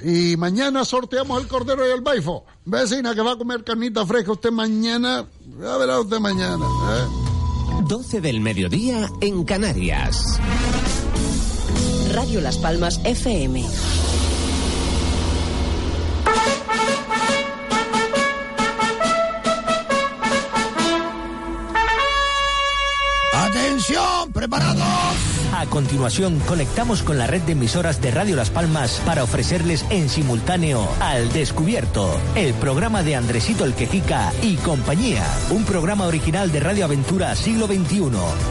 Y mañana sorteamos el cordero y el baifo. Vecina que va a comer carnita fresca usted mañana, ya verá usted mañana. ¿eh? 12 del mediodía en Canarias. Radio Las Palmas FM. Atención, preparados. A continuación, conectamos con la red de emisoras de Radio Las Palmas para ofrecerles en simultáneo Al Descubierto, el programa de Andresito el Quejica y compañía. Un programa original de Radio Aventura Siglo XXI.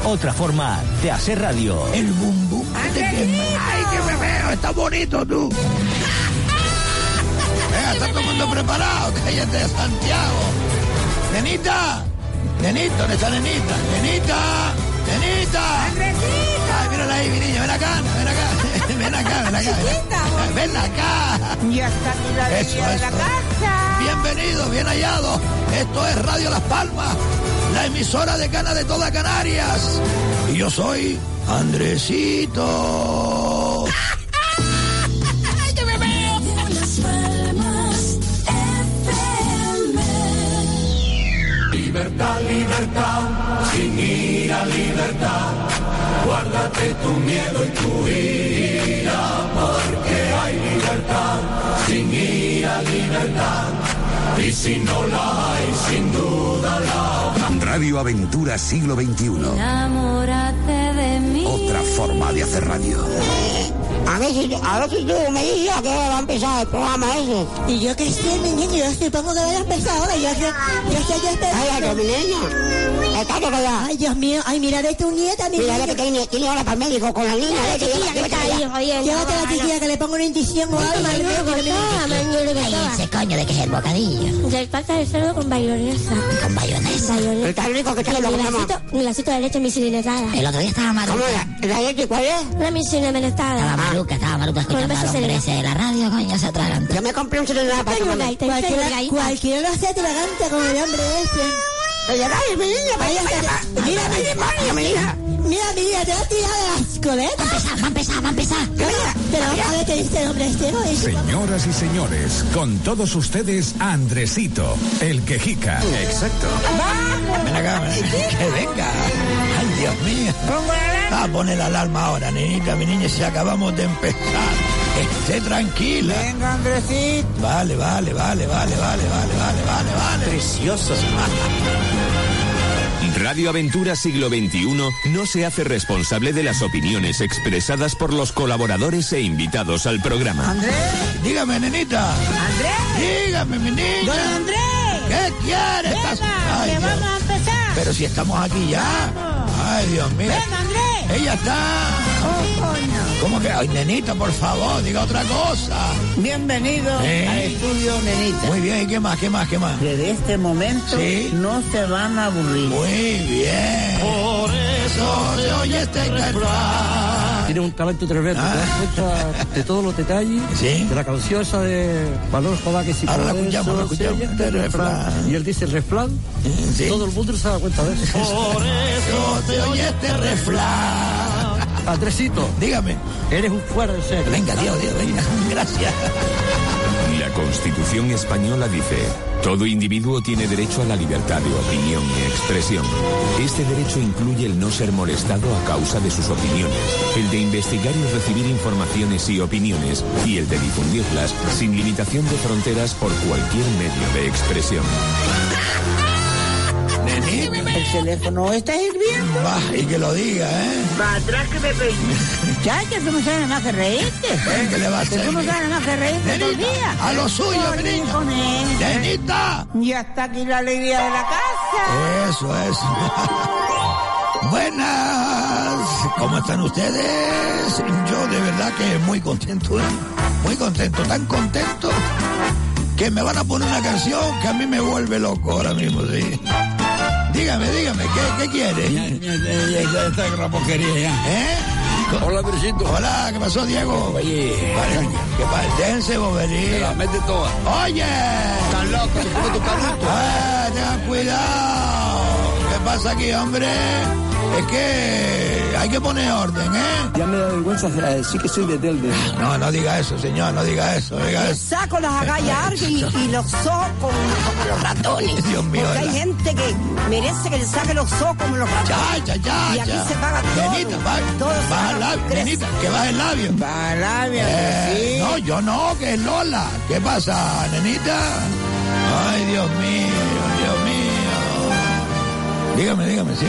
Otra forma de hacer radio. El bum bum. Ay, que me veo, está bonito tú. Eh, está todo el mundo preparado, cállate, Santiago. Nenita, nenita, ¿dónde está nenita? Nenita, nenita. Ay, mírala ahí, mi niña, ven acá, ven acá, ven acá, ven acá. Ven acá. Ya está aquí la Eso, de la casa. Bienvenido, bien hallado. Esto es Radio Las Palmas, la emisora de cana de toda Canarias. Y yo soy Andresito. Libertad, libertad, sin ira, libertad. Guárdate tu miedo y tu ira, porque hay libertad, sin ira, libertad. Y si no la hay, sin duda la habrá. Radio Aventura Siglo XXI. Enamórate de mí. Otra forma de hacer radio. A ver si, a ver si tú me dices hora va a empezar el programa ese. Y yo que sé, mi niño, yo supongo que vaya a empezar ahora. Yo sé, yo sé, yo espero. Cállate, mi niña. Estate callada. Ay, Dios mío, ay, mira de tu nieta, mi Mira que tiene, tiene ahora para el médico con la niña. Que jodiendo. Llévate a la chiquilla que le ponga una indición o algo. que ese coño de que es el bocadillo. Del pata de cerdo con bayonesa. Con bayonesa. Bayonesa. Está rico que está lo comemos. mi vasito de leche misiletada. El otro día estaba maluca. ¿Cómo era? ¿La leche cuál es? Una misiletada estaba escuchando de la radio. Yo me compré un celular para comer. Cualquiera, cualquiera se atraganta con el hombre. ese. Pues, mira, mi niña, mi hija. Mira, mi hija, te va a de las coletas. Va a empezar, va a empezar, va a empezar. Señoras y señores, con todos ustedes, Andresito, el quejica. Exacto. Que venga. Ay, Dios mío. Va a poner la alarma ahora, nenita, mi niña, si acabamos de empezar. Esté tranquila. Venga, Andresito. Vale, vale, vale, vale, vale, vale, vale, vale, vale. Precioso. Radio Aventura Siglo XXI no se hace responsable de las opiniones expresadas por los colaboradores e invitados al programa. Andrés. Dígame, nenita. Andrés. Dígame, mi niña. Don Andrés. ¿Qué quieres? Venga, Ay, que Dios. vamos a empezar. Pero si estamos aquí ya. Ay, Dios mío. Venga, Andrés. Ella está. Oh, coño. ¿Cómo que? Ay, nenita, por favor, diga otra cosa. Bienvenido Eh. al estudio, nenita. Muy bien, ¿y qué más? ¿Qué más? ¿Qué más? Desde este momento Sí. no se van a aburrir. Muy bien. Por eso se oye este refrán. Tiene un talento tremendo, Ah. te das cuenta de todos los detalles Sí. de la canción esa de Valor Jodá que si Ahora la escuchamos, la escuchamos, este este. Y él dice el refrán, Sí. todo el mundo se da cuenta de eso. Por eso se oye este refrán. Andresito, Dígame. eres un fuera de serie. Venga, Dios, Dios, venga. Gracias. La Constitución española dice, todo individuo tiene derecho a la libertad de opinión y expresión. Este derecho incluye el no ser molestado a causa de sus opiniones, el de investigar y recibir informaciones y opiniones, y el de difundirlas sin limitación de fronteras por cualquier medio de expresión. Nenita. El teléfono está hirviendo. Va, y que lo diga, ¿eh? Para atrás que me peine. Chacha, tú no sabes nada más que reírte. ¿Eh? ¿Qué le va a Que hacer? tú no sabes nada más que reírte todo el Nenita, día. a lo suyo, él. Nenita. Ya está aquí la alegría de la casa. Eso es. Buenas. ¿Cómo están ustedes? Yo de verdad que muy contento. ¿eh? muy contento, tan contento que me van a poner una canción que a mí me vuelve loco ahora mismo, sí. Dígame, dígame, ¿qué, qué quiere? Ya, ya, ya, ya está con la porquería ya. ¿Eh? Hola, Andresito. Hola, ¿qué pasó, Diego? Oye, Vale, ¿qué pasa? Déjense te bobería. la mete toda. Oye, Estás loco, te come tu canuto. ah, tengan cuidado. ¿Qué pasa aquí, hombre? Es que hay que poner orden, ¿eh? Ya me da vergüenza decir que soy de Telde. No, no diga eso, señor, no diga eso, diga eso. saco las agallas y, y los ojos como, como los ratones. Dios mío, Porque hay la- gente que merece que le saque los ojos como los ratones. Ya, ya, ya, Y aquí ya. se paga todo. Nenita, baja, todo se baja el labio, nenita, que baja el labio. Baja el labio, Eh, sí. No, yo no, que es Lola. ¿Qué pasa, nenita? Ay, Dios mío. Dígame, dígame, sí.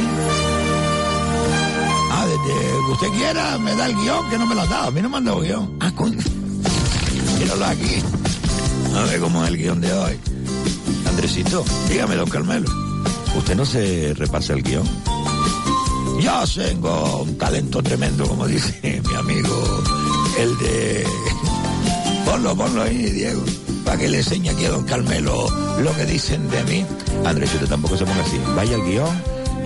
Ah, desde que usted quiera, me da el guion, que no me lo ha dado. A mí no me han dado guion. Ah, coño. Míralo aquí. A ver cómo es el guion de hoy. Andresito, Dígame, don Carmelo. ¿usted no se repasa el guion? Yo tengo un talento tremendo, como dice mi amigo, el de... Ponlo, ponlo ahí, Diego, para que le enseñe aquí a don Carmelo lo que dicen de mí. Andresito tampoco se ponga así. Vaya al guion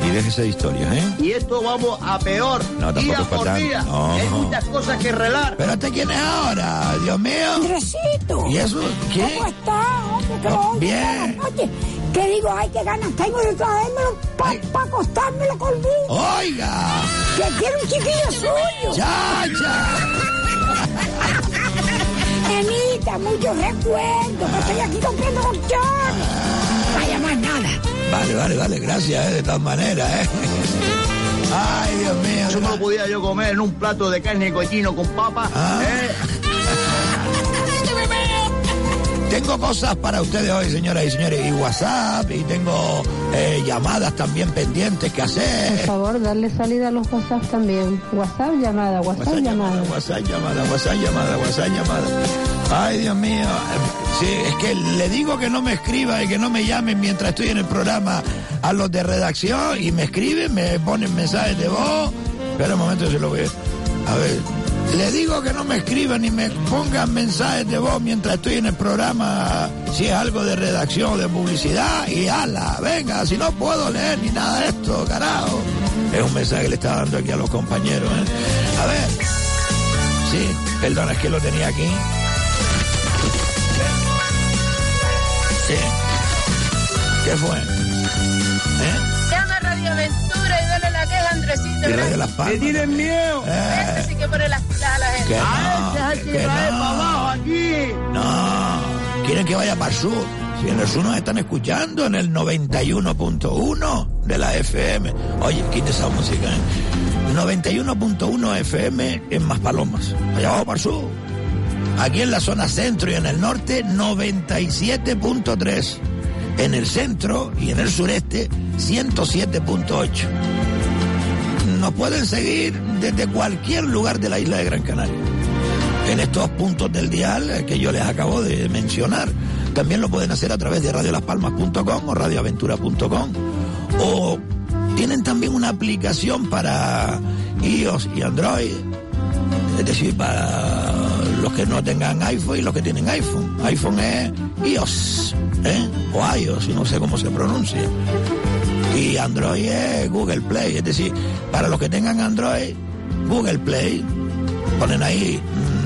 y déjese de historias, ¿eh? Y esto vamos a peor. No, tampoco día es para por tanto. día. No. Hay muchas cosas que relar. ¿Pero este quién es ahora? Dios mío. Andresito. ¿Y eso? ¿Qué? ¿Cómo estás? Que oye, bien. Oye, ¿qué digo? Ay, qué ganas tengo de traérmelo para acostármelo conmigo. Oiga. Que quiero un chiquillo suyo. Ya, muchos recuerdos. Que estoy aquí comprando colchones. Vaya más nada. Vale, vale, vale, gracias, eh, de todas maneras, ¿eh? Ay, Dios mío. Eso me lo podía yo comer en un plato de carne cochino con papa. Ah. ¿eh? Tengo cosas para ustedes hoy, señoras y señores, y WhatsApp, y tengo eh, llamadas también pendientes que Por hacer. favor, darle salida a los WhatsApp también. WhatsApp llamada, WhatsApp, WhatsApp llamada. llamada, WhatsApp llamada, WhatsApp llamada, WhatsApp llamada. Ay, Dios mío. Sí, es que le digo que no me escriba y que no me llamen mientras estoy en el programa a los de redacción y me escriben, me ponen mensajes de voz. Espera un momento, se lo voy a... A ver, le digo que no me escriban ni me pongan mensajes de voz mientras estoy en el programa, si es algo de redacción o de publicidad, y ala, venga, si no puedo leer ni nada de esto, carajo. Es un mensaje que le está dando aquí a los compañeros. ¿eh? A ver, sí, perdona, es que lo tenía aquí. ¿Qué fue? ¿Eh? Llama a Radio Aventura y dale la queja a Andresito. Y Radio Las Palmas. ¡Que tienen miedo! Eh, Ese sí que pone las pilas a la gente. que ¡Ah, no, es el que que trae no. para abajo aquí! No, quieren que vaya para el sur. Si en el sur nos están escuchando en el 91.1 de la FM. Oye, quita esa música, ¿eh? 91.1 FM en Maspalomas. Allá abajo para el sur. Aquí en la zona centro y en el norte, 97.3. En el centro y en el sureste, 107.8. Nos pueden seguir desde cualquier lugar de la isla de Gran Canaria en estos puntos del dial eh, que yo les acabo de mencionar. También lo pueden hacer a través de radiolaspalmas.com o radioaventura.com. O tienen también una aplicación para iOS y Android. Es decir, para los que no tengan iPhone y los que tienen iPhone. iPhone es iOS, ¿eh? o iOS, no sé cómo se pronuncia. Y Android es Google Play. Es decir, para los que tengan Android, Google Play, ponen ahí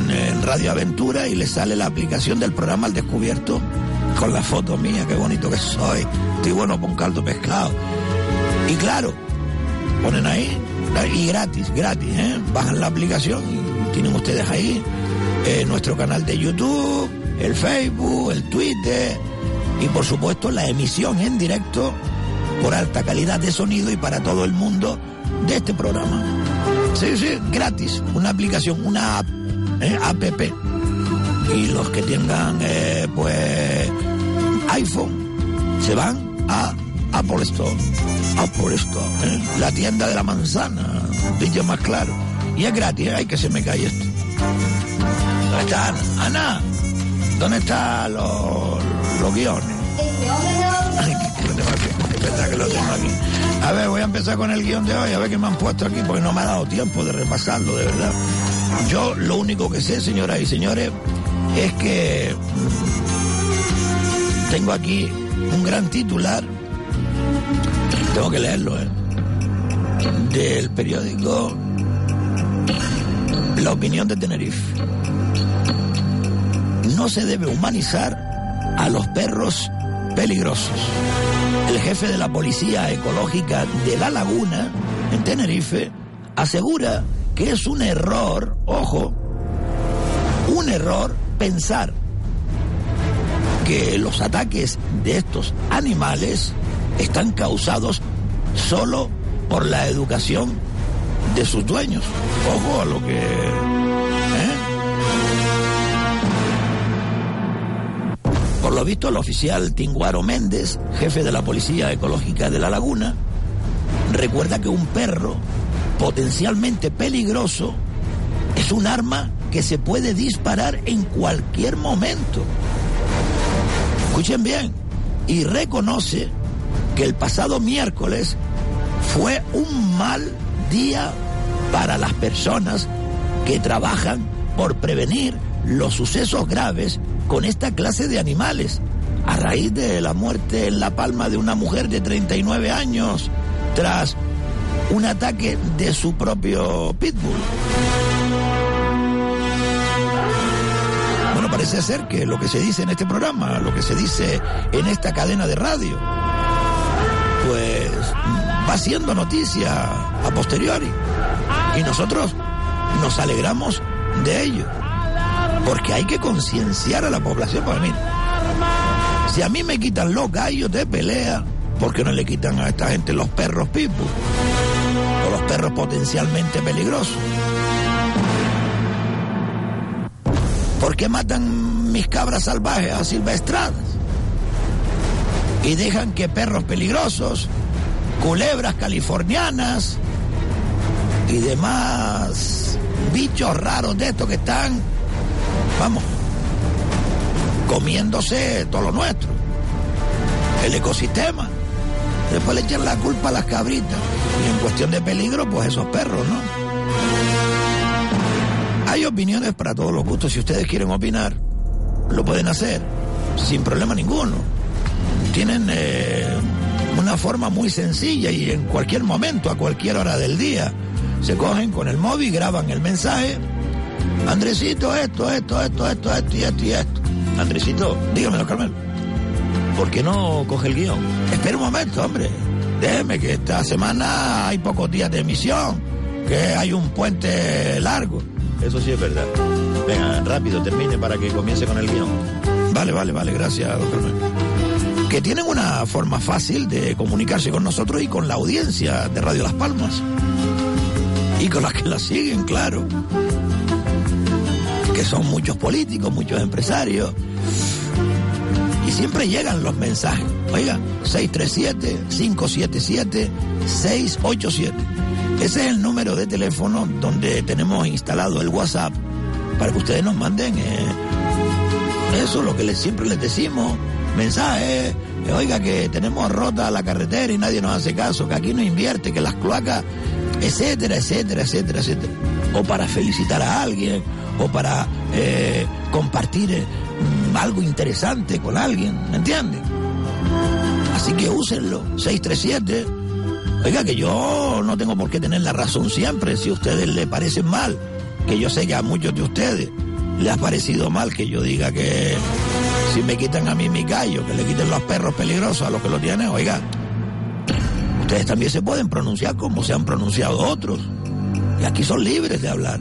mm, en Radio Aventura y les sale la aplicación del programa Al Descubierto con la foto mía, qué bonito que soy. Estoy bueno con caldo pescado. Y claro, ponen ahí y gratis, gratis, ¿eh? Bajan la aplicación y tienen ustedes ahí eh, nuestro canal de YouTube, el Facebook, el Twitter y por supuesto la emisión en directo por alta calidad de sonido y para todo el mundo de este programa. Sí, sí, gratis, una aplicación, una app, ¿eh? app. Y los que tengan eh, pues iPhone se van a Apple Store. Apple Store, ¿eh? la tienda de la manzana, dicho más claro. Y es gratis, ¿eh? ay que se me cae esto. ¿Dónde está Ana? ¿dónde están los, los guiones? Que lo tengo aquí. A ver, voy a empezar con el guion de hoy, a ver qué me han puesto aquí, porque no me ha dado tiempo de repasarlo, de verdad. Yo lo único que sé, señoras y señores, es que mm, tengo aquí un gran titular, tengo que leerlo, ¿eh? del periódico La Opinión de Tenerife. No se debe humanizar a los perros peligrosos. El jefe de la Policía Ecológica de La Laguna, en Tenerife, asegura que es un error, ojo, un error pensar que los ataques de estos animales están causados solo por la educación de sus dueños. Ojo a lo que... Lo visto, el oficial Tinguaro Méndez, jefe de la Policía Ecológica de La Laguna, recuerda que un perro potencialmente peligroso es un arma que se puede disparar en cualquier momento. Escuchen bien, y reconoce que el pasado miércoles fue un mal día para las personas que trabajan por prevenir los sucesos graves con esta clase de animales, a raíz de la muerte en La Palma de una mujer de 39 años tras un ataque de su propio pitbull. Bueno, parece ser que lo que se dice en este programa, lo que se dice en esta cadena de radio, pues va siendo noticia a posteriori. Y nosotros nos alegramos de ello. Porque hay que concienciar a la población. Para mí, si a mí me quitan los gallos de pelea, ¿por qué no le quitan a esta gente los perros pitbull? O los perros potencialmente peligrosos. ¿Por qué matan mis cabras salvajes a silvestradas? Y dejan que perros peligrosos, culebras californianas y demás bichos raros de estos que están, vamos, comiéndose todo lo nuestro, el ecosistema. Después le echan la culpa a las cabritas. Y en cuestión de peligro, pues esos perros, ¿no? Hay opiniones para todos los gustos. Si ustedes quieren opinar, lo pueden hacer sin problema ninguno. Tienen eh, una forma muy sencilla y en cualquier momento, a cualquier hora del día, se cogen con el móvil, graban el mensaje. Andresito, esto, esto, esto, esto, esto y esto y esto. Andresito, dígamelo, Carmelo. ¿Por qué no coge el guion? Espera un momento, hombre. Déjeme que esta semana hay pocos días de emisión, que hay un puente largo. Eso sí es verdad. Venga, rápido, termine para que comience con el guion. Vale, vale, vale, gracias, doctor. Que tienen una forma fácil de comunicarse con nosotros y con la audiencia de Radio Las Palmas. Y con las que la siguen, claro. Son muchos políticos, muchos empresarios. Y siempre llegan los mensajes. Oiga, 637-577-687. Ese es el número de teléfono donde tenemos instalado el WhatsApp para que ustedes nos manden eh, eso, lo que les, siempre les decimos, mensajes, eh, oiga que tenemos rota la carretera y nadie nos hace caso, que aquí no invierte, que las cloacas, etcétera, etcétera, etcétera, etcétera. O para felicitar a alguien, o para eh, compartir eh, mm, algo interesante con alguien, ¿me entienden? Así que úsenlo, 637. Oiga, que yo no tengo por qué tener la razón siempre si a ustedes les parecen mal, que yo sé que a muchos de ustedes les ha parecido mal que yo diga que si me quitan a mí mi gallo, que le quiten los perros peligrosos a los que lo tienen, oiga, ustedes también se pueden pronunciar como se han pronunciado otros. Y aquí son libres de hablar.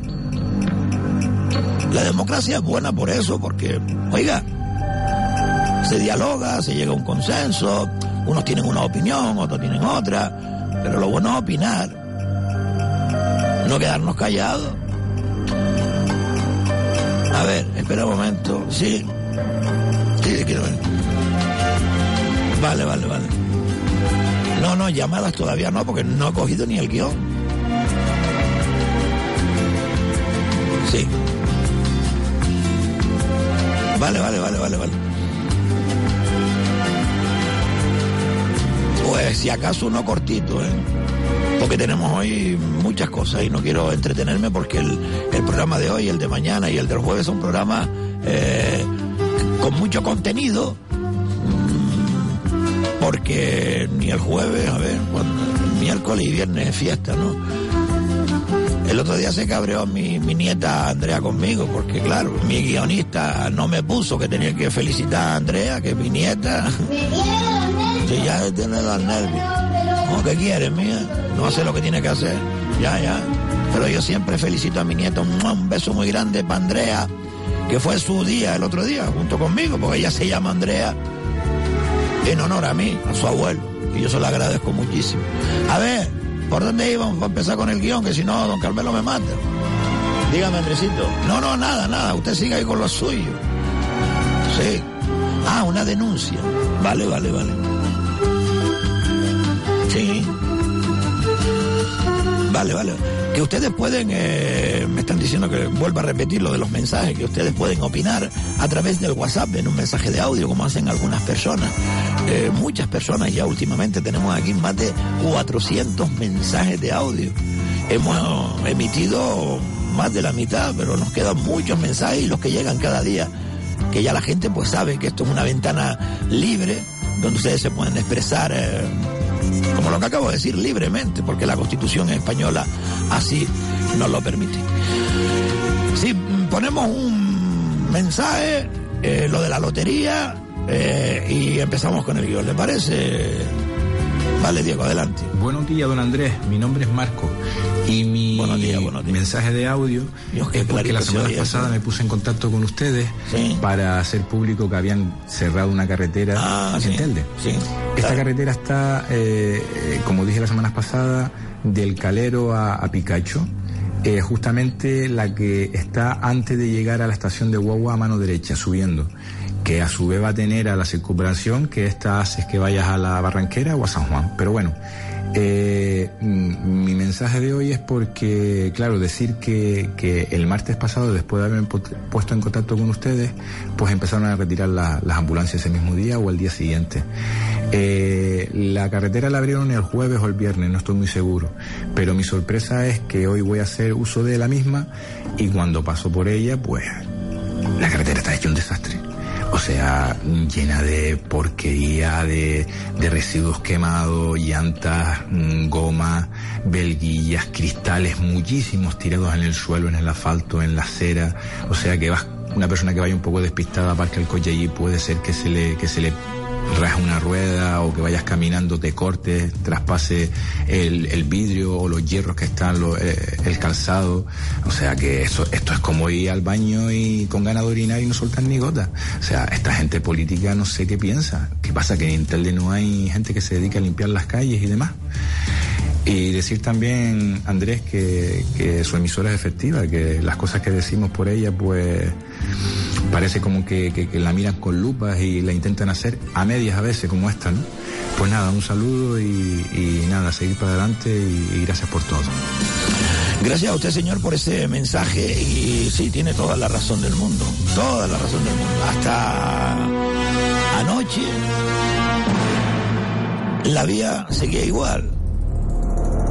La democracia es buena por eso, porque, oiga, se dialoga, se llega a un consenso, unos tienen una opinión, otros tienen otra, pero lo bueno es opinar, no quedarnos callados. A ver, espera un momento, sí, sí, quiero ver. Vale, vale, vale. No, no, llamadas todavía no, porque no he cogido ni el guion. Sí. Vale, vale, vale, vale, vale. Pues si acaso uno cortito, ¿eh? Porque tenemos hoy muchas cosas y no quiero entretenerme porque el, el programa de hoy, el de mañana y el del jueves son programas eh, con mucho contenido, mm, porque ni el jueves, a ver, miércoles y viernes es fiesta, ¿no? El otro día se cabreó mi, mi nieta Andrea conmigo, porque claro, mi guionista no me puso que tenía que felicitar a Andrea, que es mi nieta. Sí, ya tiene los nervios. No, ¿qué quiere, mía? No hace lo que tiene que hacer. Ya, ya. Pero yo siempre felicito a mi nieto. Un beso muy grande para Andrea, que fue su día el otro día, junto conmigo, porque ella se llama Andrea en honor a mí, a su abuelo. Y yo se lo agradezco muchísimo. A ver, ¿por dónde íbamos? Para empezar con el guion, que si no, don Carmelo me mata. Dígame, Andresito. No, no, nada, nada. Usted siga ahí con lo suyo. Sí. Ah, una denuncia. Vale, vale, vale. Sí. Vale, vale. Que ustedes pueden, eh, me están diciendo que vuelva a repetir lo de los mensajes, que ustedes pueden opinar a través del WhatsApp en un mensaje de audio, como hacen algunas personas. Eh, muchas personas ya últimamente tenemos aquí más de 400 mensajes de audio. Hemos emitido más de la mitad, pero nos quedan muchos mensajes y los que llegan cada día. Que ya la gente pues sabe que esto es una ventana libre, donde ustedes se pueden expresar. eh, como lo que acabo de decir, libremente, porque la Constitución española así nos lo permite. Si ponemos un mensaje, eh, lo de la lotería, eh, y empezamos con el guion, ¿le parece? Vale, Diego, adelante. Buenos días, don Andrés. Mi nombre es Marco. Y mi mensaje de audio es porque la se semana pasada me puse en contacto con ustedes para hacer público que habían cerrado una carretera Ah, en sí, Telde. sí, Esta claro. carretera está, eh, eh, como dije la semana pasada, del Calero a, a Picacho. eh, justamente la que está antes de llegar a la estación de Guagua a mano derecha, subiendo, que a su vez va a tener a la circunvalación, que esta hace que vayas a la Barranquera o a San Juan. Pero bueno, eh, mm, mi mensaje de hoy es porque, claro, decir que, que el martes pasado, después de haberme pu- puesto en contacto con ustedes, pues empezaron a retirar la- las ambulancias ese mismo día o el día siguiente. Eh, la carretera la abrieron el jueves o el viernes, no estoy muy seguro. Pero mi sorpresa es que hoy voy a hacer uso de la misma y cuando paso por ella, pues la carretera está hecha un desastre. O sea, llena de porquería, de, de residuos quemados, llantas, mm, goma, belguillas, cristales, muchísimos tirados en el suelo, en el asfalto, en la acera. O sea que vas, una persona que vaya un poco despistada aparca el coche allí, puede ser que se le, que se le raja una rueda o que vayas caminando, te cortes, traspase el, el vidrio o los hierros que están, lo- eh, el calzado. O sea que eso, esto es como ir al baño y con ganas de orinar y no soltar ni gota. O sea, esta gente política no sé qué piensa. ¿Qué pasa? Que en Telde no hay gente que se dedique a limpiar las calles y demás. Y decir también, Andrés, que, que su emisora es efectiva, que las cosas que decimos por ella, pues parece como que, la miran con lupas y la intentan hacer a medias a veces, como esta, ¿no? Pues nada, un saludo y, y nada, seguir para adelante y, y gracias por todo. Gracias a usted, señor, por ese mensaje. Y sí, tiene toda la razón del mundo. Toda la razón del mundo. Hasta anoche la vía seguía igual.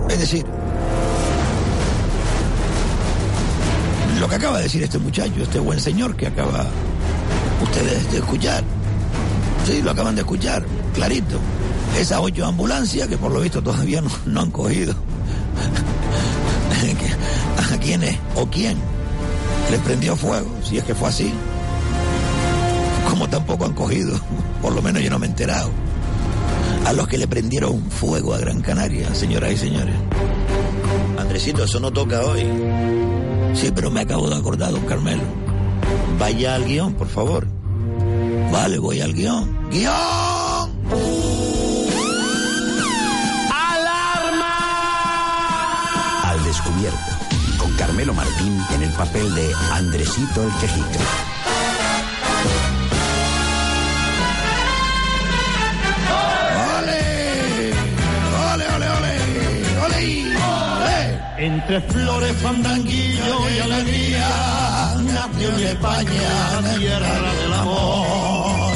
Es decir, lo que acaba de decir este muchacho, este buen señor que acaba ustedes de escuchar. Sí, lo acaban de escuchar, clarito. Esas ocho ambulancias que por lo visto todavía no, no han cogido. ¿A quién es o quién les prendió fuego? Si es que fue así. Como tampoco han cogido, por lo menos yo no me he enterado, a los que le prendieron fuego a Gran Canaria, señoras y señores. Andresito, eso no toca hoy. Sí, pero me acabo de acordar, don Carmelo. Vaya al guion, por favor. Vale, voy al guion. ¡Guión! Al descubierto, con Carmelo Martín en el papel de Andresito el Quejica. Entre flores, fandanguillo y alegría, nació en España, tierra del amor.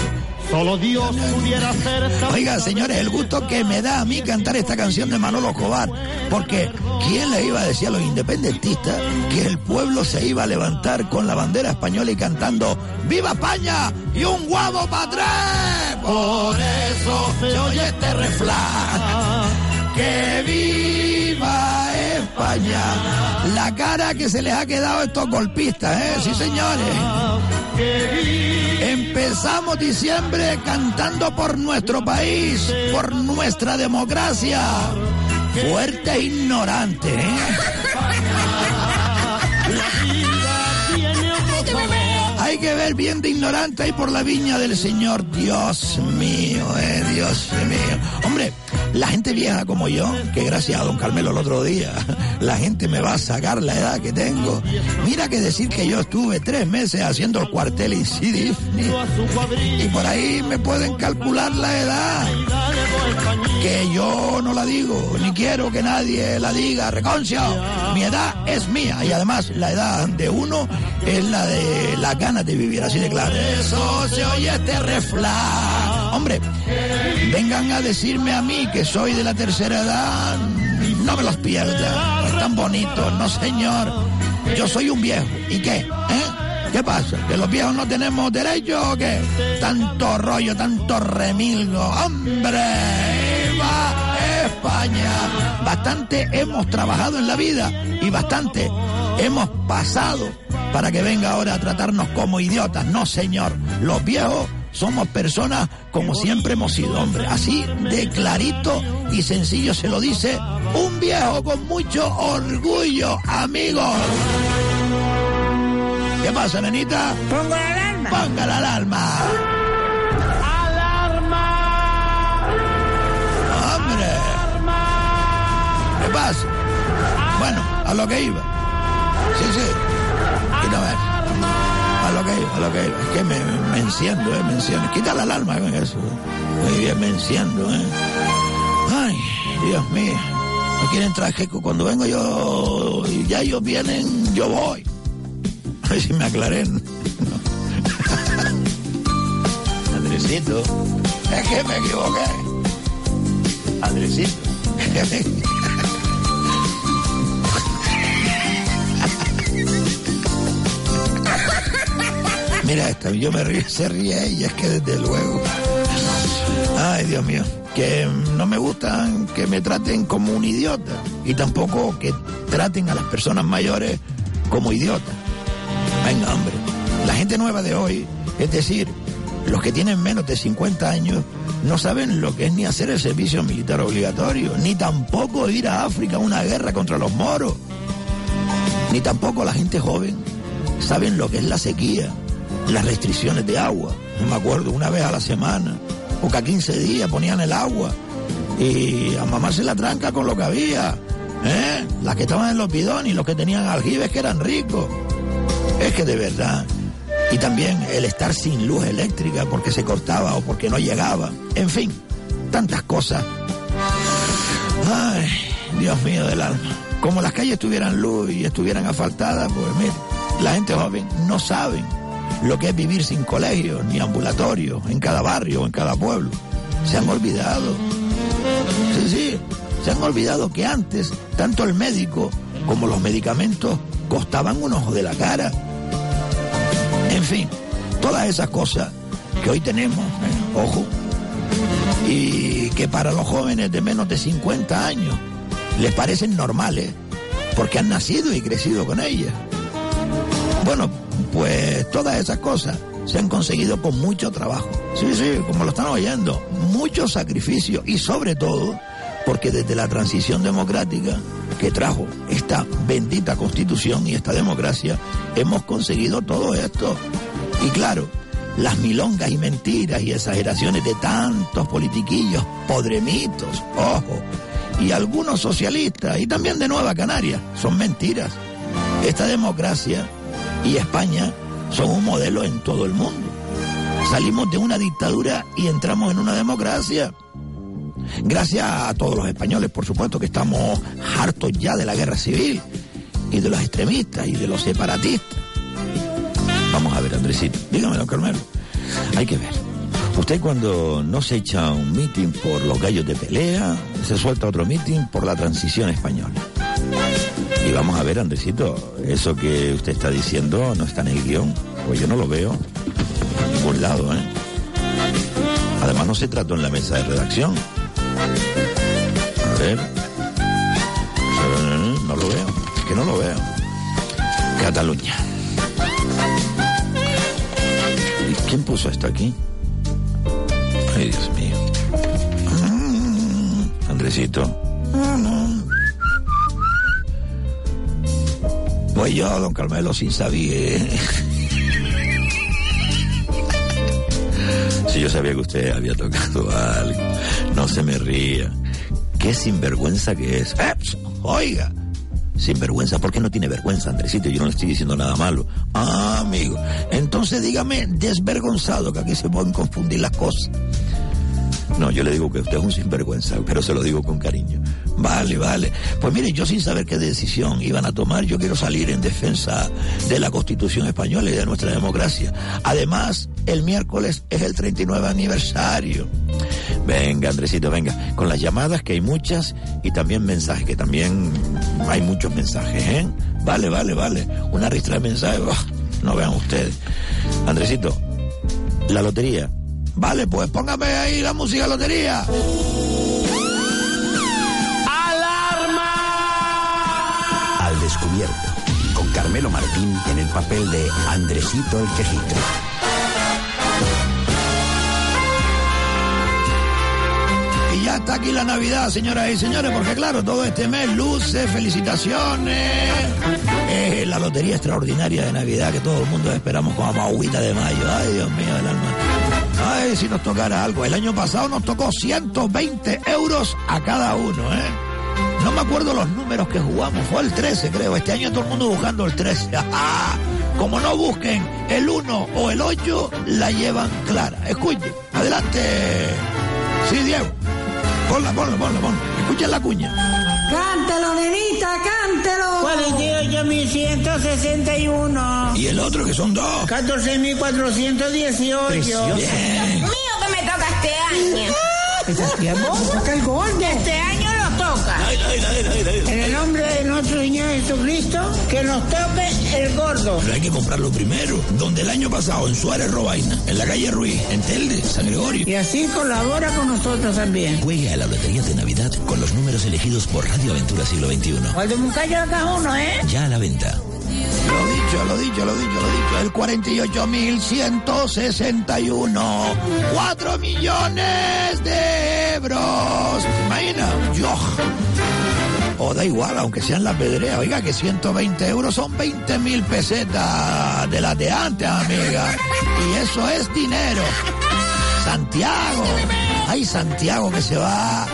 Solo Dios pudiera hacer Oiga, señores, el gusto que me da a mí cantar esta canción de Manolo Escobar, porque ¿quién le iba a decir a los independentistas que el pueblo se iba a levantar con la bandera española y cantando ¡Viva España! y un guavo para tres? Por eso se oye este refrán. ¡Que viva España! La cara que se les ha quedado a estos golpistas, ¿eh? Sí, señores. Empezamos diciembre cantando por nuestro país, por nuestra democracia. Fuerte e ignorante, ¿eh? Hay que ver bien de ignorante ahí por la viña del Señor. Dios mío, eh, Dios mío. Hombre, la gente vieja como yo, que gracias a don Carmelo el otro día, la gente me va a sacar la edad que tengo. Mira que decir que yo estuve tres meses haciendo el cuartel y CD, y por ahí me pueden calcular la edad. Que yo no la digo, ni quiero que nadie la diga. Reconcio, mi edad es mía y además la edad de uno es la de las ganas de vivir, así de claro. Eso se oye este refrán. Hombre, vengan a decirme a mí que soy de la tercera edad, no me los pierda. Están bonitos, no señor. Yo soy un viejo. ¿Y qué? ¿Eh? ¿Qué pasa? ¿Que los viejos no tenemos derecho o qué? Tanto rollo, tanto remilgo. ¡Hombre! ¡Viva España! Bastante hemos trabajado en la vida y bastante hemos pasado para que venga ahora a tratarnos como idiotas. No, señor. Los viejos somos personas como siempre hemos sido, hombre. Así de clarito y sencillo se lo dice un viejo con mucho orgullo, amigos. ¿Qué pasa, nenita? Pongo la alarma. Ponga la alarma. ¡Hombre! ¿Qué pasa? Bueno, a lo que iba. Sí, sí. Quita a ver. A lo que iba, a lo que iba. Es que me, me enciendo, eh, me enciendo. Quita la alarma con eso. Muy bien, me enciendo, eh. Ay, Dios mío. No quieren traje. Cuando vengo yo y ya ellos vienen, yo voy. A ver si me aclaré. Andresito. Es que me equivoqué. Andresito. Mira esta, yo me río, se ríe ella, es que desde luego. Ay, Dios mío, que no me gustan que me traten como un idiota y tampoco que traten a las personas mayores como idiotas. Venga, hombre, la gente nueva de hoy, es decir, los que tienen menos de 50 años, no saben lo que es ni hacer el servicio militar obligatorio, ni tampoco ir a África a una guerra contra los moros, ni tampoco la gente joven saben lo que es la sequía, las restricciones de agua. No me acuerdo, una vez a la semana, o cada 15 días ponían el agua y a mamá se la tranca con lo que había. ¿eh? Las que estaban en los bidones y los que tenían aljibes que eran ricos. Es que de verdad. Y también el estar sin luz eléctrica porque se cortaba o porque no llegaba. En fin, tantas cosas. Ay, Dios mío del alma. Como las calles tuvieran luz y estuvieran asfaltadas, pues mire, la gente joven no sabe lo que es vivir sin colegio ni ambulatorio en cada barrio o en cada pueblo. Se han olvidado. Sí, sí, se han olvidado que antes tanto el médico como los medicamentos costaban un ojo de la cara. En fin, todas esas cosas que hoy tenemos, ¿eh? ojo, y que para los jóvenes de menos de 50 años les parecen normales, porque han nacido y crecido con ellas. Bueno, pues todas esas cosas se han conseguido con mucho trabajo. Sí, sí, como lo están oyendo, mucho sacrificio y sobre todo porque desde la transición democrática que trajo esta bendita constitución y esta democracia, hemos conseguido todo esto. Y claro, las milongas y mentiras y exageraciones de tantos politiquillos podremitos, ojo, y algunos socialistas y también de Nueva Canaria, son mentiras. Esta democracia y España son un modelo en todo el mundo. Salimos de una dictadura y entramos en una democracia. Gracias a todos los españoles, por supuesto, que estamos hartos ya de la guerra civil y de los extremistas y de los separatistas. Vamos a ver, Andresito, dígame, don Carmelo. Hay que ver. Usted cuando no se echa un meeting por los gallos de pelea, se suelta otro meeting por la transición española. Y vamos a ver, Andresito, eso que usted está diciendo no está en el guion, pues yo no lo veo ningún lado, ¿eh? Además no se trató en la mesa de redacción. A ver. No lo veo, es que no lo veo. Cataluña. ¿Y quién puso esto aquí? Ay, Dios mío. Mm, Andresito. Pues yo, don Carmelo, sin saber. Si yo sabía que usted había tocado algo, no se me ría. Qué sinvergüenza que es. ¡Eps! Oiga, sinvergüenza, ¿por qué no tiene vergüenza, Andresito? Yo no le estoy diciendo nada malo. Ah, amigo. Entonces dígame desvergonzado, que aquí se pueden confundir las cosas. No, yo le digo que usted es un sinvergüenza, pero se lo digo con cariño. Vale, vale. Pues mire, yo sin saber qué decisión iban a tomar, yo quiero salir en defensa de la Constitución española y de nuestra democracia. Además, el miércoles es el 39 aniversario. Venga, Andresito, venga, con las llamadas que hay muchas y también mensajes, que también hay muchos mensajes, ¿eh? Vale, vale, vale. Una ristra de mensajes, oh, no vean ustedes. Andresito, la lotería. Vale, pues póngame ahí la música lotería. Al descubierto, con Carmelo Martín en el papel de Andresito el Quejito. Y ya está aquí la Navidad, señoras y señores, porque claro, todo este mes, luces, felicitaciones, eh, la lotería extraordinaria de Navidad que todo el mundo esperamos con agüita de mayo. Ay, Dios mío, del alma. Ay, si nos tocara algo. El año pasado nos tocó 120 euros a cada uno, ¿eh? No me acuerdo los números que jugamos, fue el 13 creo. Este año todo el mundo buscando el 13. Como no busquen el 1 o el 8, la llevan clara. Escuchen, adelante. Sí, Diego. Ponla, ponla, ponla, ponla. Escuchen la cuña. Cántelo, nenita, cántelo. 48.161. Y el otro que son dos. 14.418. Bien. Mío que me toca este año. Toca el gordo. Este año En el nombre de nuestro Señor Jesucristo, que nos toque el gordo. Pero hay que comprarlo primero. Donde el año pasado, en Suárez Robaina, en la calle Ruiz, en Telde, San Gregorio. Y así colabora con nosotros también. Juegue a la lotería de Navidad con los números elegidos por Radio Aventura Siglo XXI. Cuando un callo a cada uno, ¿eh? Ya a la venta. Lo dicho, lo dicho, lo dicho, lo dicho. El 48.161. 4 millones de euros. ¿Se imagina? Yo. O da igual, aunque sean la pedrea. Oiga, que 120 euros son 20 mil pesetas de las de antes, amiga. Y eso es dinero. Santiago. Ay, Santiago que se va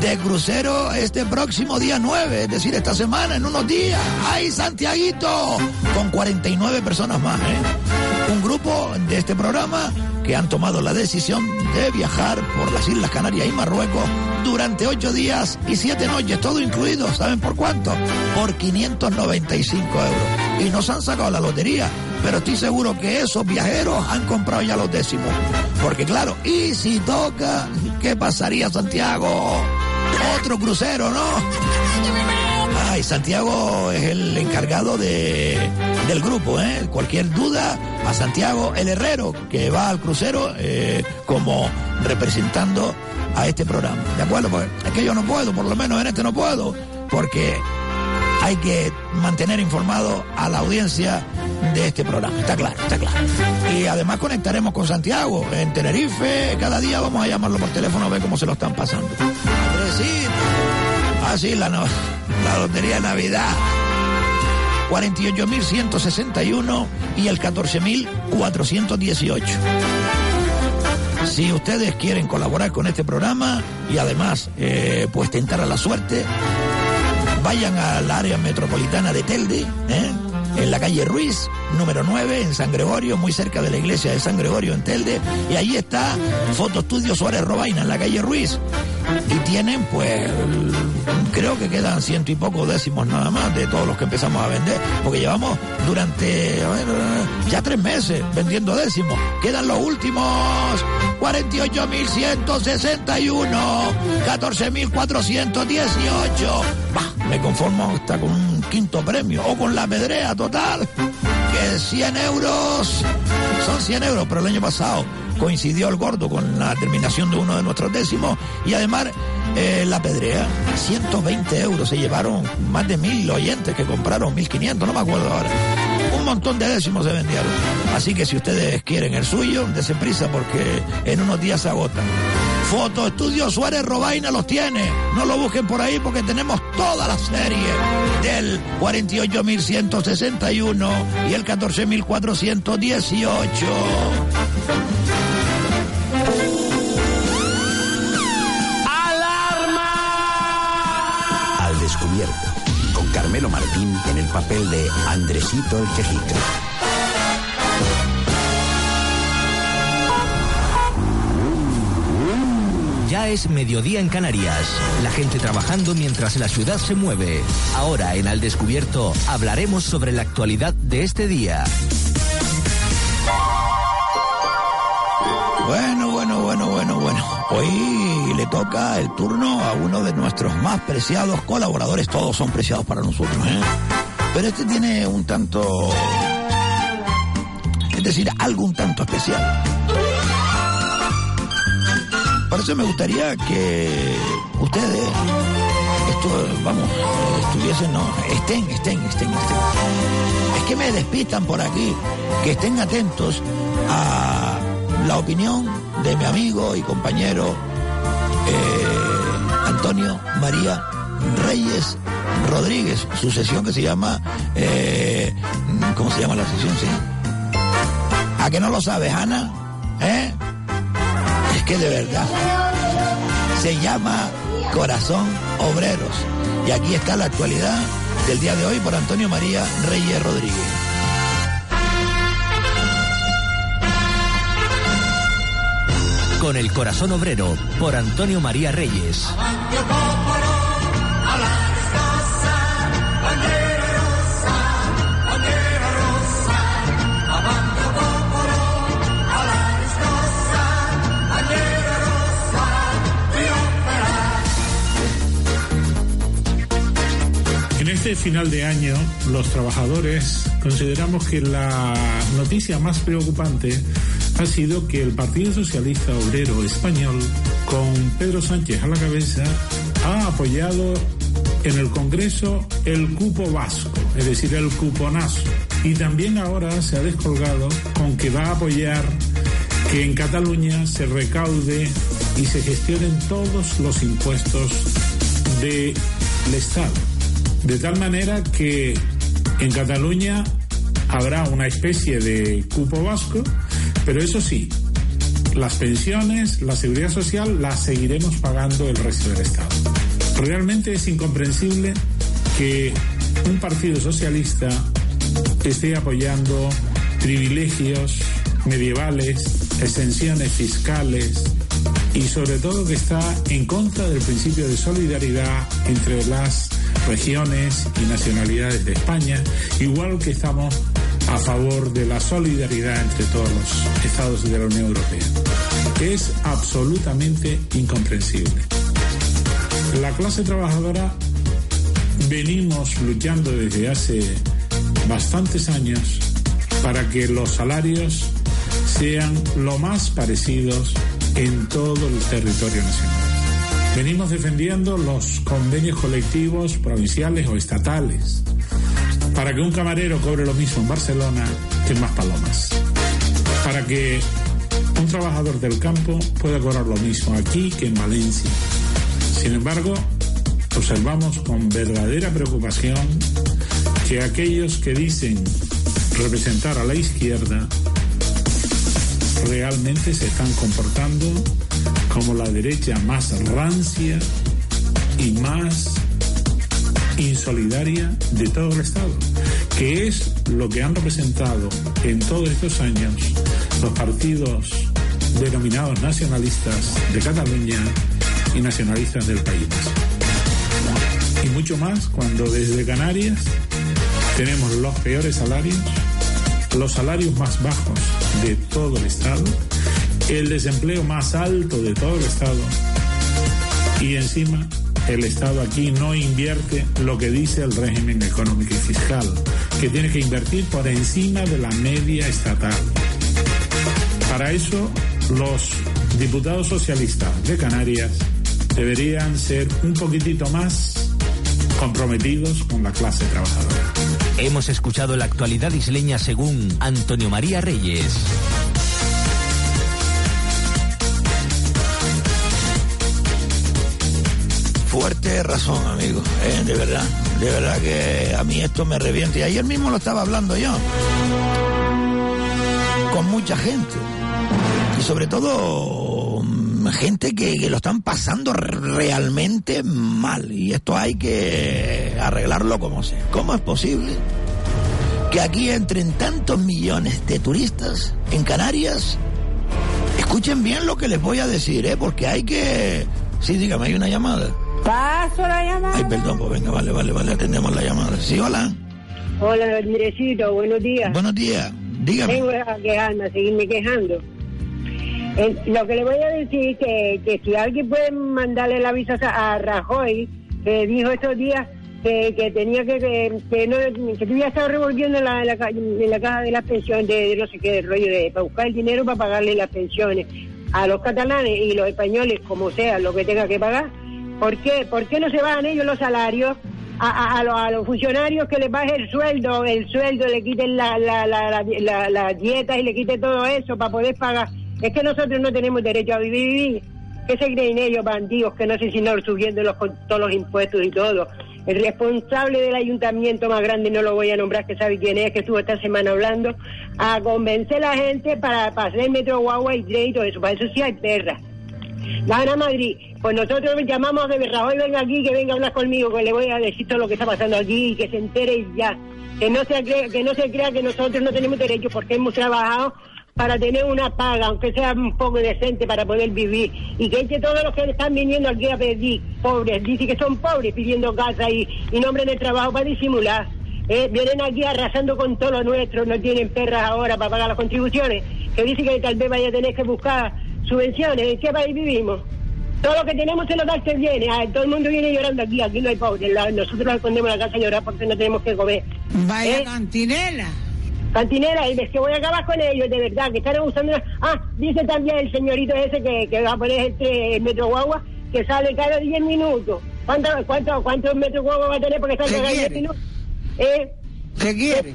de crucero este próximo día 9, es decir, esta semana, en unos días. ¡Ay, Santiaguito! Con 49 personas más, ¿eh? Un grupo de este programa que han tomado la decisión de viajar por las Islas Canarias y Marruecos durante 8 días y 7 noches, todo incluido. ¿Saben por cuánto? Por 595 euros. Y nos han sacado la lotería, pero estoy seguro que esos viajeros han comprado ya los décimos. Porque claro, y si toca, ¿qué pasaría, Santiago? Otro crucero, ¿no? Santiago es el encargado de, del grupo, ¿eh? Cualquier duda, a Santiago el Herrero, que va al crucero eh, como representando a este programa. ¿De acuerdo? Pues es que yo no puedo, por lo menos en este no puedo, porque hay que mantener informado a la audiencia de este programa. Está claro, está claro. Y además conectaremos con Santiago en Tenerife. Cada día vamos a llamarlo por teléfono a ver cómo se lo están pasando. Andresito. Ah, sí, la, no- la lotería Navidad. 48.161 y el 14.418. Si ustedes quieren colaborar con este programa y además eh, pues tentar a la suerte, vayan al área metropolitana de Telde, ¿eh? en la calle Ruiz, número 9, en San Gregorio, muy cerca de la iglesia de San Gregorio en Telde, y ahí está Fotoestudio Suárez Robaina, en la calle Ruiz. Y tienen pues creo que quedan ciento y pocos décimos nada más de todos los que empezamos a vender, porque llevamos durante ya tres meses vendiendo décimos. Quedan los últimos 48.161, 14.418. Bah, me conformo hasta con un quinto premio o con la pedrea total, que 100 euros, son 100 euros, pero el año pasado coincidió el gordo con la terminación de uno de nuestros décimos y además eh, la pedrea, 120 euros, se llevaron más de mil oyentes que compraron, 1500, no me acuerdo ahora. Un montón de décimos se vendieron. Así que si ustedes quieren el suyo, dese prisa porque en unos días se agotan. Foto Estudio Suárez Robaina los tiene. No lo busquen por ahí porque tenemos toda la serie del 48.161 y el 14.418. Con Carmelo Martín en el papel de Andresito el Quejica. Ya es mediodía en Canarias. La gente trabajando mientras la ciudad se mueve. Ahora en Al Descubierto hablaremos sobre la actualidad de este día. Bueno. Hoy le toca el turno a uno de nuestros más preciados colaboradores. Todos son preciados para nosotros, ¿eh? Pero este tiene un tanto... Es decir, algo un tanto especial. Por eso me gustaría que ustedes, esto, vamos, estuviesen, no, estén, estén, estén, estén. Es que me despistan por aquí, que estén atentos a la opinión de mi amigo y compañero eh, Antonio María Reyes Rodríguez, su sesión que se llama, eh, ¿cómo se llama la sesión? Sí. ¿A que no lo sabes, Ana? ¿Eh? Es que de verdad se llama Corazón Obreros. Y aquí está la actualidad del día de hoy por Antonio María Reyes Rodríguez. Con el corazón obrero por Antonio María Reyes. En este final de año, los trabajadores consideramos que la noticia más preocupante ha sido que el Partido Socialista Obrero Español, con Pedro Sánchez a la cabeza, ha apoyado en el Congreso el cupo vasco, es decir, el cuponazo. Y también ahora se ha descolgado con que va a apoyar que en Cataluña se recaude y se gestionen todos los impuestos del Estado. De tal manera que en Cataluña habrá una especie de cupo vasco, pero eso sí, las pensiones, la seguridad social las seguiremos pagando el resto del Estado. Realmente es incomprensible que un partido socialista esté apoyando privilegios medievales, exenciones fiscales y sobre todo que está en contra del principio de solidaridad entre las regiones y nacionalidades de España, igual que estamos a favor de la solidaridad entre todos los estados de la Unión Europea. Es absolutamente incomprensible. La clase trabajadora venimos luchando desde hace bastantes años para que los salarios sean lo más parecidos en todo el territorio nacional. Venimos defendiendo los convenios colectivos provinciales o estatales para que un camarero cobre lo mismo en Barcelona que en Maspalomas. Para que un trabajador del campo pueda cobrar lo mismo aquí que en Valencia. Sin embargo, observamos con verdadera preocupación que aquellos que dicen representar a la izquierda realmente se están comportando como la derecha más rancia y más insolidaria de todo el Estado, que es lo que han representado en todos estos años los partidos denominados nacionalistas de Cataluña y nacionalistas del país. Y mucho más cuando desde Canarias tenemos los peores salarios, los salarios más bajos de todo el Estado, el desempleo más alto de todo el Estado y encima el Estado aquí no invierte lo que dice el régimen económico y fiscal, que tiene que invertir por encima de la media estatal. Para eso, los diputados socialistas de Canarias deberían ser un poquitito más comprometidos con la clase trabajadora. Hemos escuchado la actualidad isleña según Antonio María Reyes. Fuerte razón, amigo, eh, de verdad. De verdad que a mí esto me revienta. Y ayer mismo lo estaba hablando yo. Con mucha gente. Y sobre todo mm, gente que, que lo están pasando realmente mal. Y esto hay que arreglarlo como sea. ¿Cómo es posible que aquí entren tantos millones de turistas en Canarias? Escuchen bien lo que les voy a decir, ¿eh? Porque hay que... Sí, dígame, hay una llamada. Paso la llamada. Ay, perdón, pues venga, vale, vale, vale, atendemos la llamada. Sí, hola. Hola, Andresito, buenos días. Buenos días. Dígame. Vengo a quejarme, a seguirme quejando. Eh, lo que le voy a decir que, que si alguien puede mandarle el aviso a, Rajoy, que dijo estos días que, que tenía que, que, que no, que había estado revolviendo en la, la, la caja de las pensiones, de, de no sé qué, de rollo, de, para buscar el dinero para pagarle las pensiones a los catalanes y los españoles, como sea, lo que tenga que pagar. ¿Por qué? ¿Por qué no se bajan ellos los salarios? A, a- los, funcionarios que les baje el sueldo, el sueldo, le quiten la, la, dieta y le quiten todo eso para poder pagar. Es que nosotros no tenemos derecho a vivir. vivir. ¿Qué se creen ellos, bandidos, que no sé si no subiendo los, todos los impuestos y todo? El responsable del ayuntamiento más grande, no lo voy a nombrar, que sabe quién es, que estuvo esta semana hablando, a convencer a la gente para, para hacer metro guagua y todo eso. Para eso sí hay perras. Gana Madrid. Pues nosotros llamamos a que Rajoy venga aquí, que venga a hablar conmigo, que le voy a decir todo lo que está pasando aquí y que se entere ya. Que no se crea, que no se crea que nosotros no tenemos derecho porque hemos trabajado para tener una paga, aunque sea un poco decente para poder vivir. Y que eche todos los que están viniendo aquí a pedir, pobres, dice que son pobres pidiendo casa y, y nombre de trabajo para disimular. Eh, vienen aquí arrasando con todo lo nuestro, no tienen perras ahora para pagar las contribuciones, que dice que tal vez vaya a tener que buscar subvenciones. ¿En qué país vivimos? Todo lo que tenemos se lo da que viene. Ah, todo el mundo viene llorando aquí, aquí no hay pobres. Nosotros escondemos la casa a llorar porque no tenemos que comer. Vaya ¿Eh? cantinela. Cantinera, y es que voy a acabar con ellos, de verdad, que están usando... Ah, dice también el señorito ese que, que va a poner este metro guagua, que sale cada 10 minutos. ¿Cuántos cuánto, cuántos metros guagua va a tener porque sale ¿Qué cada 10 quiere? minutos? ¿Eh? ¿Qué quiere?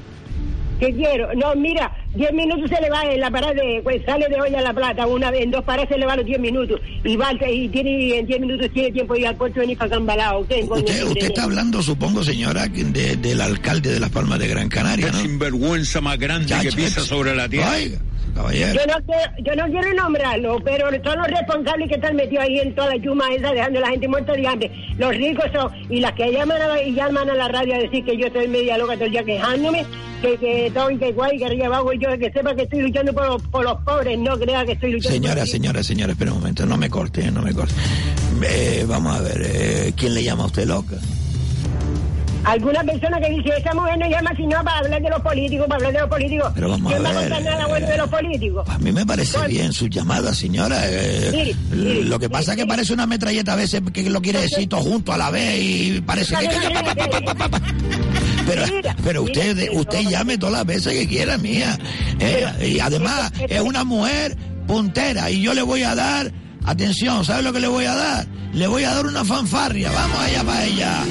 ¿Qué quiero? No, mira, 10 minutos se le va en la parada de, pues sale de hoy a La Plata, una vez, en dos paradas se le va los 10 minutos, y va, y tiene, en 10 minutos tiene tiempo de ir al puerto de venir para Cambalao, Usted, usted mire. está hablando, supongo, señora, de- del alcalde de Las Palmas de Gran Canaria, ¿no? sinvergüenza más grande que pisa chacho. sobre la tierra. Oiga, caballero. Yo no, quiero, yo no quiero nombrarlo, pero son los responsables que están metidos ahí en toda la yuma esa, dejando a la gente muerta de hambre. Los ricos son, y las que llaman a la, y llaman a la radio a decir que yo estoy media loca todo el día quejándome, que, que todo y que guay, que arriba abajo, y yo que sepa que estoy luchando por, los- por los pobres, no crea que estoy luchando Señora, por señora, señora, espera un momento, no me corte, no me corte. Eh, vamos a ver, eh, ¿quién le llama a usted loca? Alguna persona que dice, esa mujer no llama sino para hablar de los políticos, para hablar de los políticos. Pero vamos a ¿Quién va a ver, contar nada bueno de los políticos? A mí me parece bien su llamada, señora. eh, Mire, mire, lo que pasa es que parece una metralleta a veces que lo quiere decir todo junto a la vez y parece que... Pero, pero usted, usted llame todas las veces que quiera, mía. Eh, y además es una mujer puntera y yo le voy a dar, atención, ¿sabe lo que le voy a dar? Le voy a dar una fanfarria, vamos allá para ella.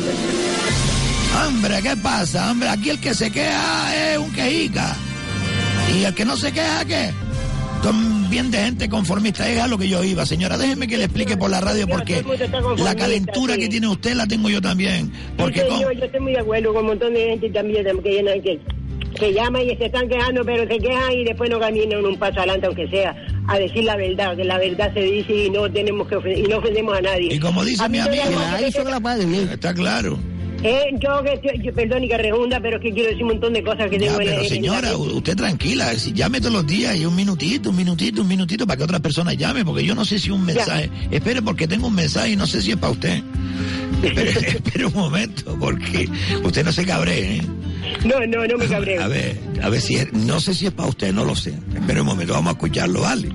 Hombre, ¿qué pasa? Hombre, aquí el que se queja es un quejica. Y el que no se queja, ¿qué? Son bien de gente conformista. Es a lo que yo iba, señora. Déjeme que le explique por la radio porque la calentura que tiene usted la tengo yo también. Porque Sí, con- señor, yo estoy muy de acuerdo con un montón de gente también que, que, que, que llama y se están quejando, pero se quejan y después no caminan un paso adelante, aunque sea, a decir la verdad, que la verdad se dice y no tenemos que ofender, y no ofendemos a nadie. Y como dice A mi amigo, llama- está claro. Eh, yo estoy- yo, perdón y que rehunda, pero es que quiero decir un montón de cosas que Ya, tengo en pero en- señora, usted tranquila, si llame todos los días y un minutito, un minutito, un minutito para que otras personas llamen, porque yo no sé si un mensaje, espere porque tengo un mensaje y no sé si es para usted. Espere, espere un momento, porque usted no se cabree, ¿eh? No, no, no me cabreo. A ver, a ver si es, no sé si es para usted, no lo sé. Espere un momento, vamos a escucharlo, vale.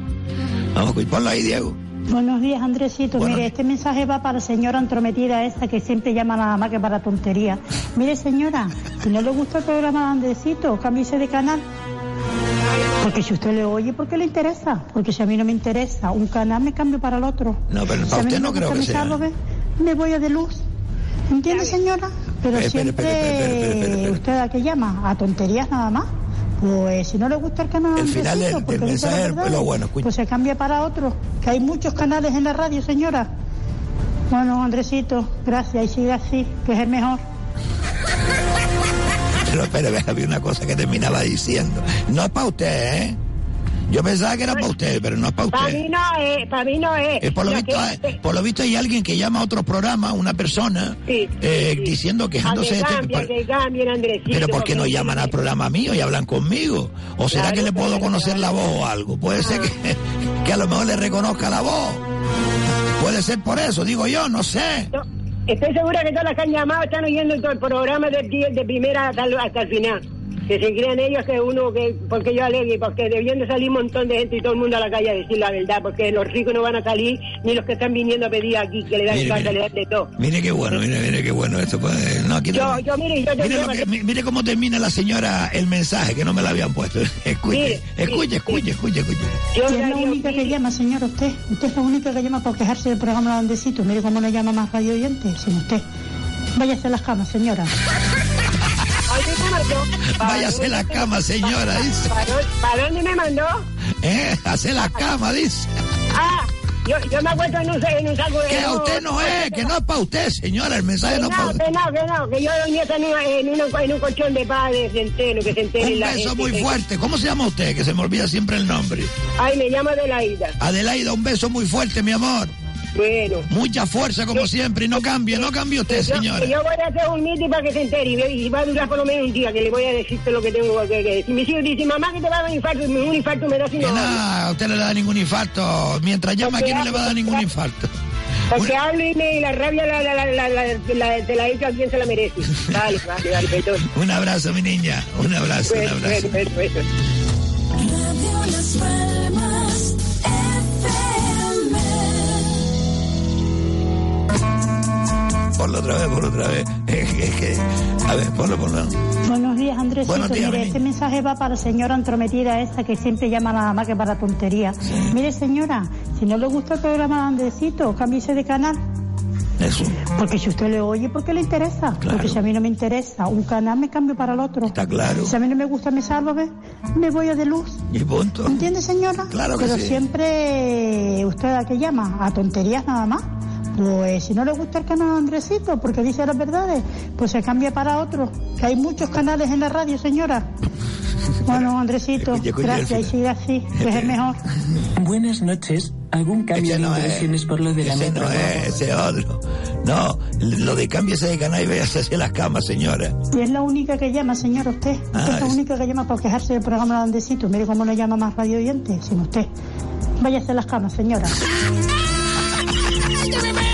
Vamos a escucharlo, ahí, Diego. Buenos días, Andresito. Mire, este mensaje va para la señora entrometida esa que siempre llama nada más que para tontería. Mire, señora, si no le gusta el programa de Andresito, cámbiese de canal. Porque si usted le oye, porque le interesa. Porque si a mí no me interesa un canal, me cambio para el otro. No, pero Si para mí usted no me creo que sea. Me voy a de luz. ¿Entiende, señora? Pero siempre usted a qué llama, a tonterías nada más. Pues si no le gusta el canal El final del- porque del dice la mensaje es verdad, lo bueno, escucha. pues se cambia para otro. Que hay muchos canales en la radio, señora. Bueno, Andresito, gracias y sigue así, que es el mejor. Pero espere, ve, había una cosa que terminaba diciendo. No es para usted, ¿eh? Yo pensaba que era para usted, pero no es para Para usted. mí no es, para mí no es. Eh, por, lo visto, que- eh, por lo visto hay alguien que llama a otro programa, una persona, eh, diciendo, a quejándose que de este- que Andresito. Pero ¿por qué no llaman al programa mío y hablan conmigo? ¿O será Claro, que le puedo conocer la voz o algo? Puede ser que, que a lo mejor le reconozca la voz. Puede ser por eso, digo yo, no sé. Estoy segura que todas las que han llamado están oyendo todo el programa de, de primera hasta, hasta el final. Que se crean ellos que uno, que porque yo alegue, porque debiendo salir un montón de gente y todo el mundo a la calle a decir la verdad, porque los ricos no van a salir, ni los que están viniendo a pedir aquí, que le dan Mire, casa, mire. le dan de todo. Mire qué bueno, mire, mire qué bueno esto. Pues, no, aquí Yo, no- yo, mire, yo te Mire, lo que- mire cómo termina la señora el mensaje, que no me lo habían puesto. Escuche, Mire, escuche, escuche, escuche, escuche. Y es la única que llama, señora, usted. Usted es la única que llama por quejarse del programa Andresito. Mire cómo no llama más radio oyentes, sin usted. Váyase a las camas, señora. Váyase a la cama, señora, dice. ¿Para, dónde- dónde me mandó? ¿Eh? Hace la cama, dice. Ah, yo, yo me acuerdo en un, en un saco de... Que a usted no es, que no es para usted, señora, el mensaje Que no es para no, usted. que no, que no, que yo dormía en, en, un- en un colchón de padres de entero, que se entere Un la beso gente muy fuerte. ¿Cómo se llama usted? Que se me olvida siempre el nombre. Ay, me llama Adelaida. Adelaida, un beso muy fuerte, mi amor. Bueno. Mucha fuerza como siempre y no cambie, no cambie usted, Yo, señora. yo voy a hacer un meeting para que se entere y, va a durar por lo menos un día, que le voy a decir todo lo que tengo que decir. Si mis hijos dicen, mamá, que te va a dar un infarto, un infarto me da si Que no. nada, a usted no le da ningún infarto. Mientras llama aquí no le va a dar ningún infarto. Porque hablo y, me, y la rabia la, la, la, la, la, la- te la he hecho a quien se la merece. Vale, vale, vale, perdón. Un abrazo, mi niña. Un abrazo, un Bueno, abrazo. bueno, Ponlo otra vez, ponlo otra vez. Es que- es que, a ver, ponlo, ponlo. Buenos días, Andresito. Buenos días, Mire, mi este mensaje va para la señora entrometida esa que siempre llama nada más que para tontería. Mire, señora, si no le gusta el programa de Andresito, cámbiese de canal. Eso. Porque si usted le oye, porque le interesa. Porque si a mí no me interesa un canal, me cambio para el otro. Está claro. Si a mí no me gusta mi sálvame, me voy a de luz. Y punto. ¿Entiende, señora? Claro que Pero sí. siempre, ¿usted a qué llama? ¿A tonterías nada más? Pues si no le gusta el canal de Andresito, porque dice las verdades, pues se cambia para otro. Que hay muchos canales en la radio, señora. Bueno, Andresito, gracias y sigue así, que es el mejor. Buenas noches. ¿Algún cambio Ese de no es. por lo de la Ese metro? no es, ese otro. No, lo de cámbiese de canal y véase hacia las camas, señora. Y es la única que llama, señora, usted. Usted Ah, es la es- única que llama por quejarse del programa de Andresito. Mire cómo no llama más radio oyente, sin usted. Váyase a las camas, señora.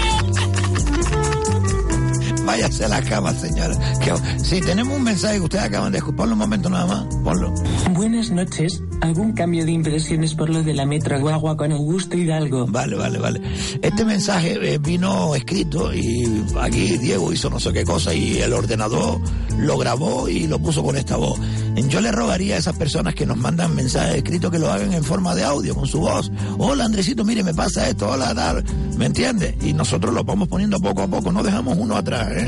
Váyase a la cama, señora. Que, sí, tenemos un mensaje que ustedes acaban de escuchar. Ponlo un momento nada más. Ponlo. Buenas noches. ¿Algún cambio de impresiones por lo de la metro guagua con Augusto Hidalgo? Vale, vale, vale. Este mensaje eh, vino escrito y aquí Diego hizo no sé qué cosa y el ordenador lo grabó y lo puso con esta voz. Yo le rogaría a esas personas que nos mandan mensajes escritos que lo hagan en forma de audio, con su voz. Hola Andresito, mire, me pasa esto, hola, tal. ¿Me entiende? Y nosotros lo vamos poniendo poco a poco, no dejamos uno atrás, ¿eh?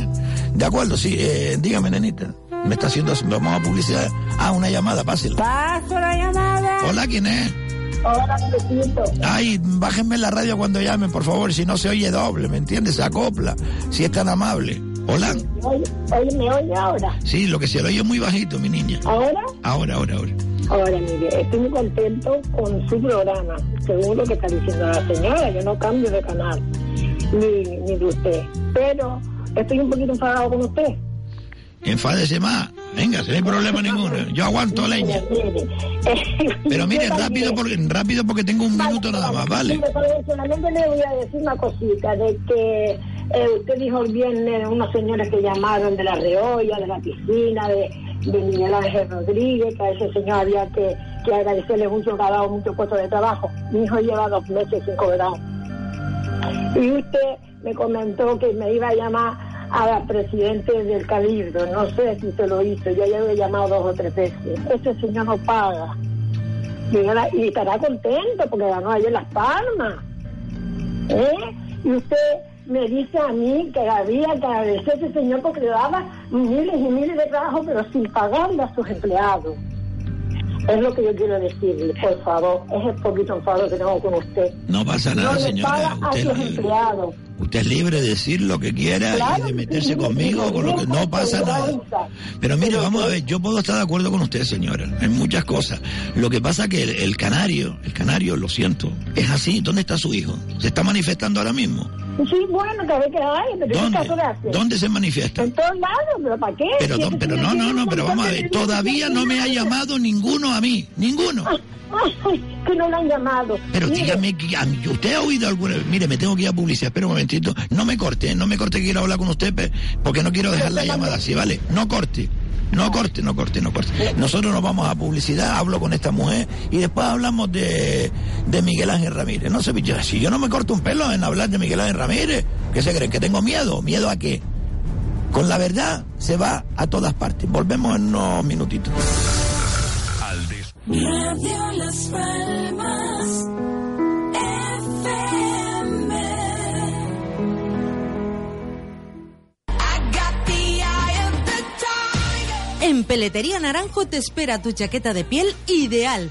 De acuerdo, sí, eh, dígame, nenita. Me está haciendo, vamos a publicidad. Ah, una llamada, pásela. Paso la llamada. Hola, ¿quién es? Hola. Ay, bájenme la radio cuando llamen, por favor, si no se oye doble, ¿me entiendes? Se acopla, si es tan amable. Hola. Oye, oye, ¿me oye ahora? Sí, lo que se le oye es muy bajito, mi niña. ¿Ahora? Ahora, ahora, ahora. Ahora, mire, estoy muy contento con su programa, según lo que está diciendo la señora. Yo no cambio de canal, ni, ni de usted. Pero estoy un poquito enfadado con usted. Enfádese más. Venga, si no hay problema ninguno. Yo aguanto leña. Pero mire, rápido porque, rápido porque tengo un minuto nada más, ¿vale? Solamente le voy a decir una cosita, de que eh, usted dijo el viernes unos señores que llamaron de la reolla, de la piscina, de, de Miguel Ángel Rodríguez, que a ese señor había que, que agradecerle mucho, que ha dado mucho puesto de trabajo. Mi hijo lleva dos meses sin cobrar. Y usted me comentó que me iba a llamar a la presidente del Cabildo. No sé si se lo hizo. Yo ya lo he llamado dos o tres veces. Ese señor no paga. Y, estará contento porque ganó ayer Las Palmas. ¿Eh? Y usted me dice a mí que había que agradecer a ese señor porque le daba miles y miles de trabajo, pero sin pagarle a sus empleados. Es lo que yo quiero decirle, por favor. Es el poquito enfado que tengo con usted. No pasa nada, no le señora. paga a sus empleados. Usted es libre de decir lo que quiera y de que meterse conmigo con lo que no pasa nada. Pero mire, vamos a ver, yo puedo estar de acuerdo con usted, señora, en muchas cosas. Lo que pasa que el, el canario, el canario, lo siento, es así. ¿Dónde está su hijo? ¿Se está manifestando ahora mismo? Sí, bueno, que qué hay, pero ¿qué ¿Dónde? ¿Dónde se manifiesta? En todos lados, pero ¿para qué? Pero, pero no, no, no, pero vamos a ver, todavía no me ha llamado ninguno a mí, ninguno. Ay, que no lo han llamado. Pero Mire, dígame, ¿usted ha oído alguna vez? Mire, me tengo que ir a publicidad, espera un momentito. No me corte, no me corte que quiero hablar con usted, porque no quiero dejar la llamada así, ¿vale? No corte. No corte, no corte, no corte. Nosotros nos vamos a publicidad, hablo con esta mujer y después hablamos de, de Miguel Ángel Ramírez. No sé, si yo no me corto un pelo en hablar de Miguel Ángel Ramírez, ¿qué se creen? ¿Que tengo miedo? ¿Miedo a qué? Con la verdad se va a todas partes. Volvemos en unos minutitos. Radio Las Palmas. En Peletería Naranjo te espera tu chaqueta de piel ideal.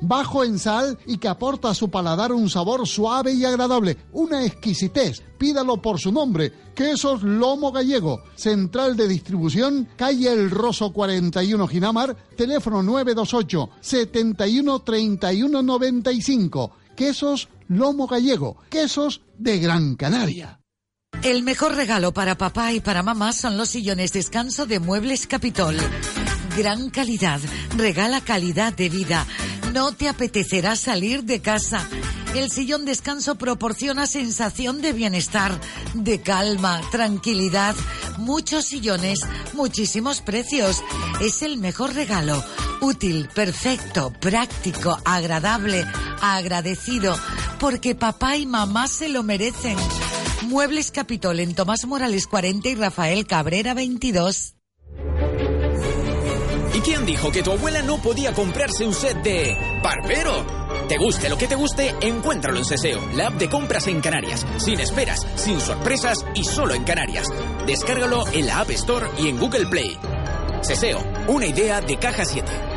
bajo en sal y que aporta a su paladar un sabor suave y agradable, una exquisitez. Pídalo por su nombre, Quesos Lomo Gallego, central de distribución, calle El Roso 41 Ginamar, teléfono 928 71 31 95. Quesos Lomo Gallego, quesos de Gran Canaria. El mejor regalo para papá y para mamá son los sillones descanso de Muebles Capitol. Gran calidad, regala calidad de vida. No te apetecerá salir de casa. El sillón descanso proporciona sensación de bienestar, de calma, tranquilidad. Muchos sillones, muchísimos precios. Es el mejor regalo. Útil, perfecto, práctico, agradable, agradecido. Porque papá y mamá se lo merecen. Muebles Capitol en Tomás Morales 40 y Rafael Cabrera 22. ¿Y quién dijo que tu abuela no podía comprarse un set de barbero? Te guste lo que te guste, encuéntralo en Seseo, la app de compras en Canarias. Sin esperas, sin sorpresas y solo en Canarias. Descárgalo en la App Store y en Google Play. Seseo, una idea de Caja 7.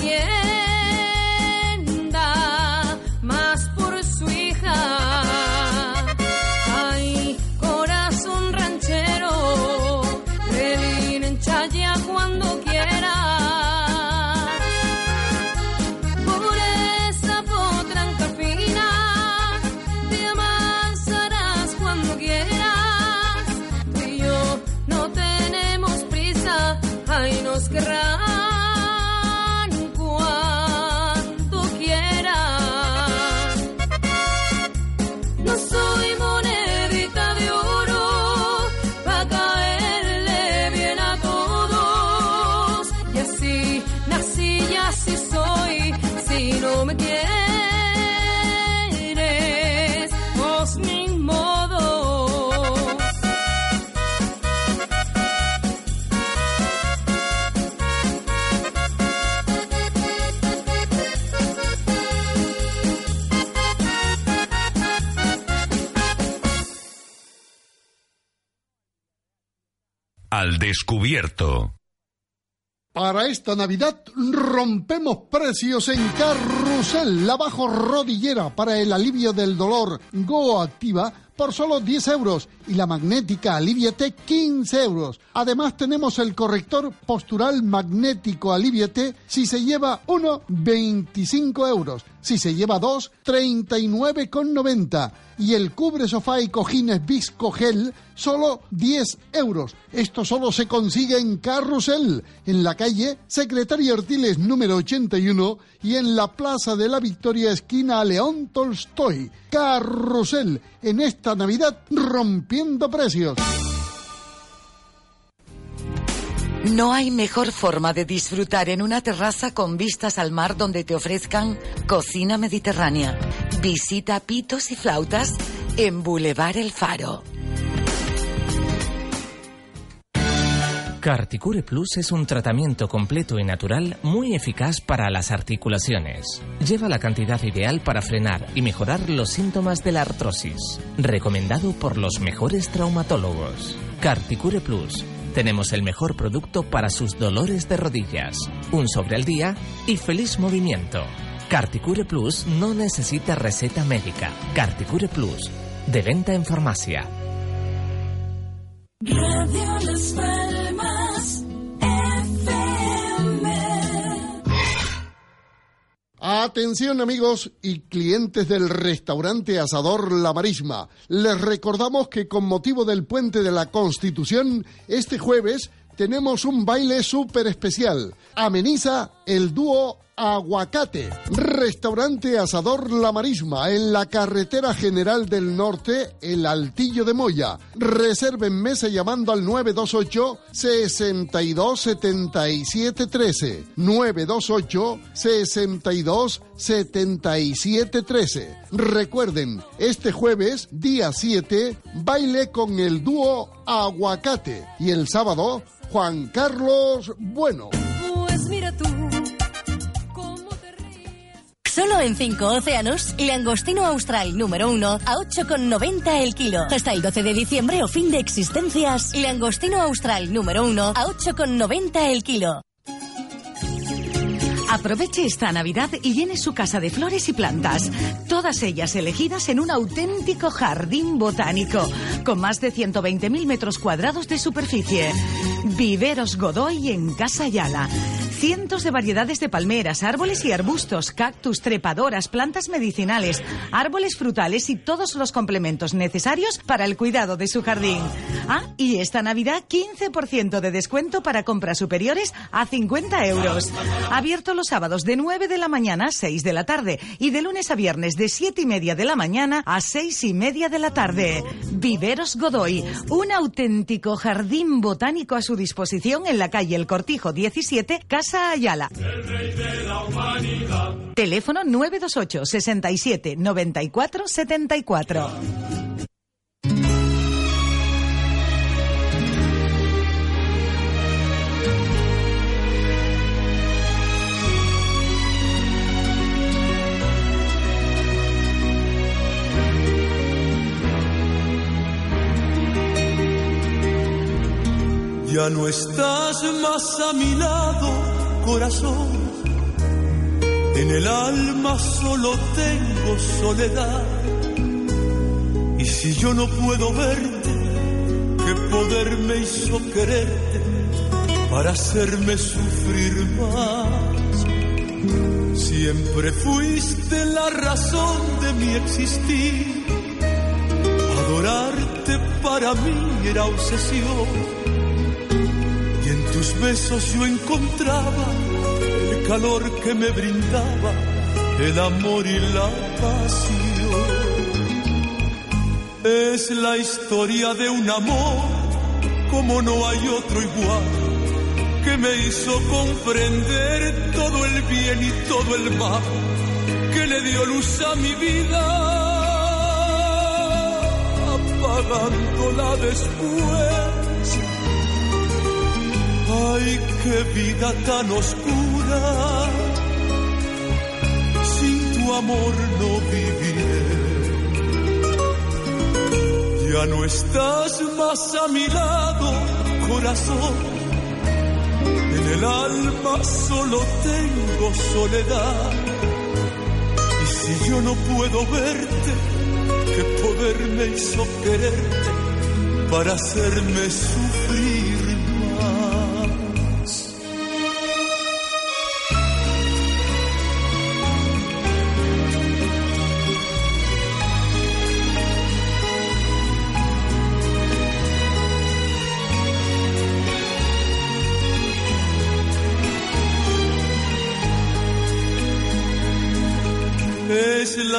天。Al descubierto. Para esta Navidad rompemos precios en Carrusel, la bajo rodillera para el alivio del dolor Go Activa por solo 10 euros y la magnética Aliviate 15 euros. Además tenemos el corrector postural magnético Aliviate si se lleva uno 25 euros, si se lleva dos 39,90 y el cubre sofá y cojines Visco Gel solo 10 euros. Esto solo se consigue en Carrusel, en la calle Secretario Artiles número 81 y en la Plaza de la Victoria esquina León Tolstoy. Carrusel, en esta Navidad rompiendo precios. No hay mejor forma de disfrutar en una terraza con vistas al mar donde te ofrezcan cocina mediterránea. Visita Pitos y Flautas en Boulevard El Faro. Carticure Plus es un tratamiento completo y natural muy eficaz para las articulaciones. Lleva la cantidad ideal para frenar y mejorar los síntomas de la artrosis. Recomendado por los mejores traumatólogos. Carticure Plus. Tenemos el mejor producto para sus dolores de rodillas. Un sobre al día y feliz movimiento. Carticure Plus no necesita receta médica. Carticure Plus. De venta en farmacia. Atención amigos y clientes del restaurante Asador La Marisma. Les recordamos que con motivo del puente de la Constitución, este jueves tenemos un baile súper especial. Ameniza el dúo Aguacate. Restaurante Asador La Marisma en la carretera general del norte, el Altillo de Moya. Reserven mesa llamando al 928 62 77 13. 928 62 77 13. Recuerden, este jueves, día 7, baile con el dúo Aguacate. Y el sábado, Juan Carlos Bueno. Pues mira tú. Solo en 5 océanos, langostino austral número 1 a 8,90 el kilo. Hasta el 12 de diciembre o fin de existencias, langostino austral número 1 a 8,90 el kilo. Aproveche esta Navidad y llene su casa de flores y plantas, todas ellas elegidas en un auténtico jardín botánico, con más de 120.000 metros cuadrados de superficie. Viveros Godoy en Casa Yala. Cientos de variedades de palmeras, árboles y arbustos, cactus, trepadoras, plantas medicinales, árboles frutales y todos los complementos necesarios para el cuidado de su jardín. Ah, y esta Navidad 15% de descuento para compras superiores a 50 euros. Abierto los sábados de 9 de la mañana a 6 de la tarde y de lunes a viernes de 7 y media de la mañana a 6 y media de la tarde. Viveros Godoy, un auténtico jardín botánico a su disposición en la calle El Cortijo 17, Casa Ayala. Teléfono 928 67 94 74. Ya no estás más a mi lado, En el alma solo tengo soledad. Y si yo no puedo verte, ¿qué poder me hizo quererte para hacerme sufrir más? Siempre fuiste la razón de mi existir. Adorarte para mí era obsesión en tus besos yo encontraba calor que me brindaba el amor y la pasión. Es la historia de un amor como no hay otro igual que me hizo comprender todo el bien y todo el mal que le dio luz a mi vida apagándola después Ay, qué vida tan oscura. Sin tu amor no viviré. Ya no estás más a mi lado, corazón. En el alma solo tengo soledad. Y si yo no puedo verte, qué poder me hizo quererte para hacerme sufrir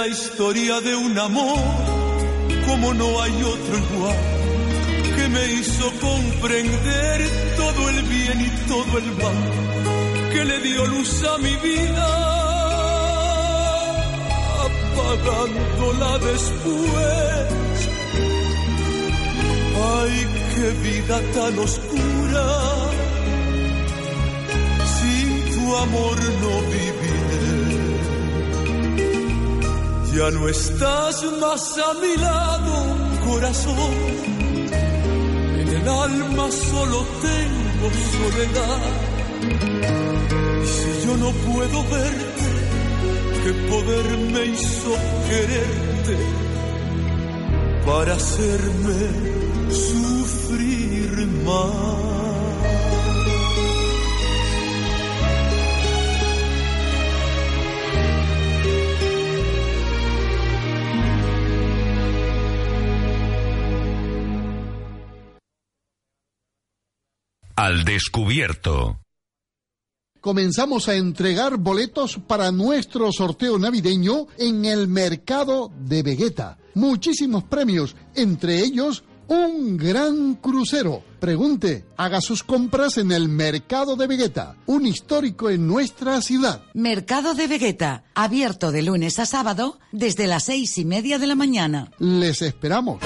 la historia de un amor como no hay otro igual, que me hizo comprender todo el bien y todo el mal, que le dio luz a mi vida, apagándola después. Ay, qué vida tan oscura, sin tu amor no viviré. Ya no estás más a mi lado, corazón. En el alma solo tengo soledad. Y si yo no puedo verte, qué poder me hizo quererte para hacerme sufrir más. Al descubierto. Comenzamos a entregar boletos para nuestro sorteo navideño en el mercado de Vegeta. Muchísimos premios, entre ellos un gran crucero. Pregunte, haga sus compras en el mercado de Vegeta, un histórico en nuestra ciudad. Mercado de Vegeta, abierto de lunes a sábado desde las seis y media de la mañana. Les esperamos.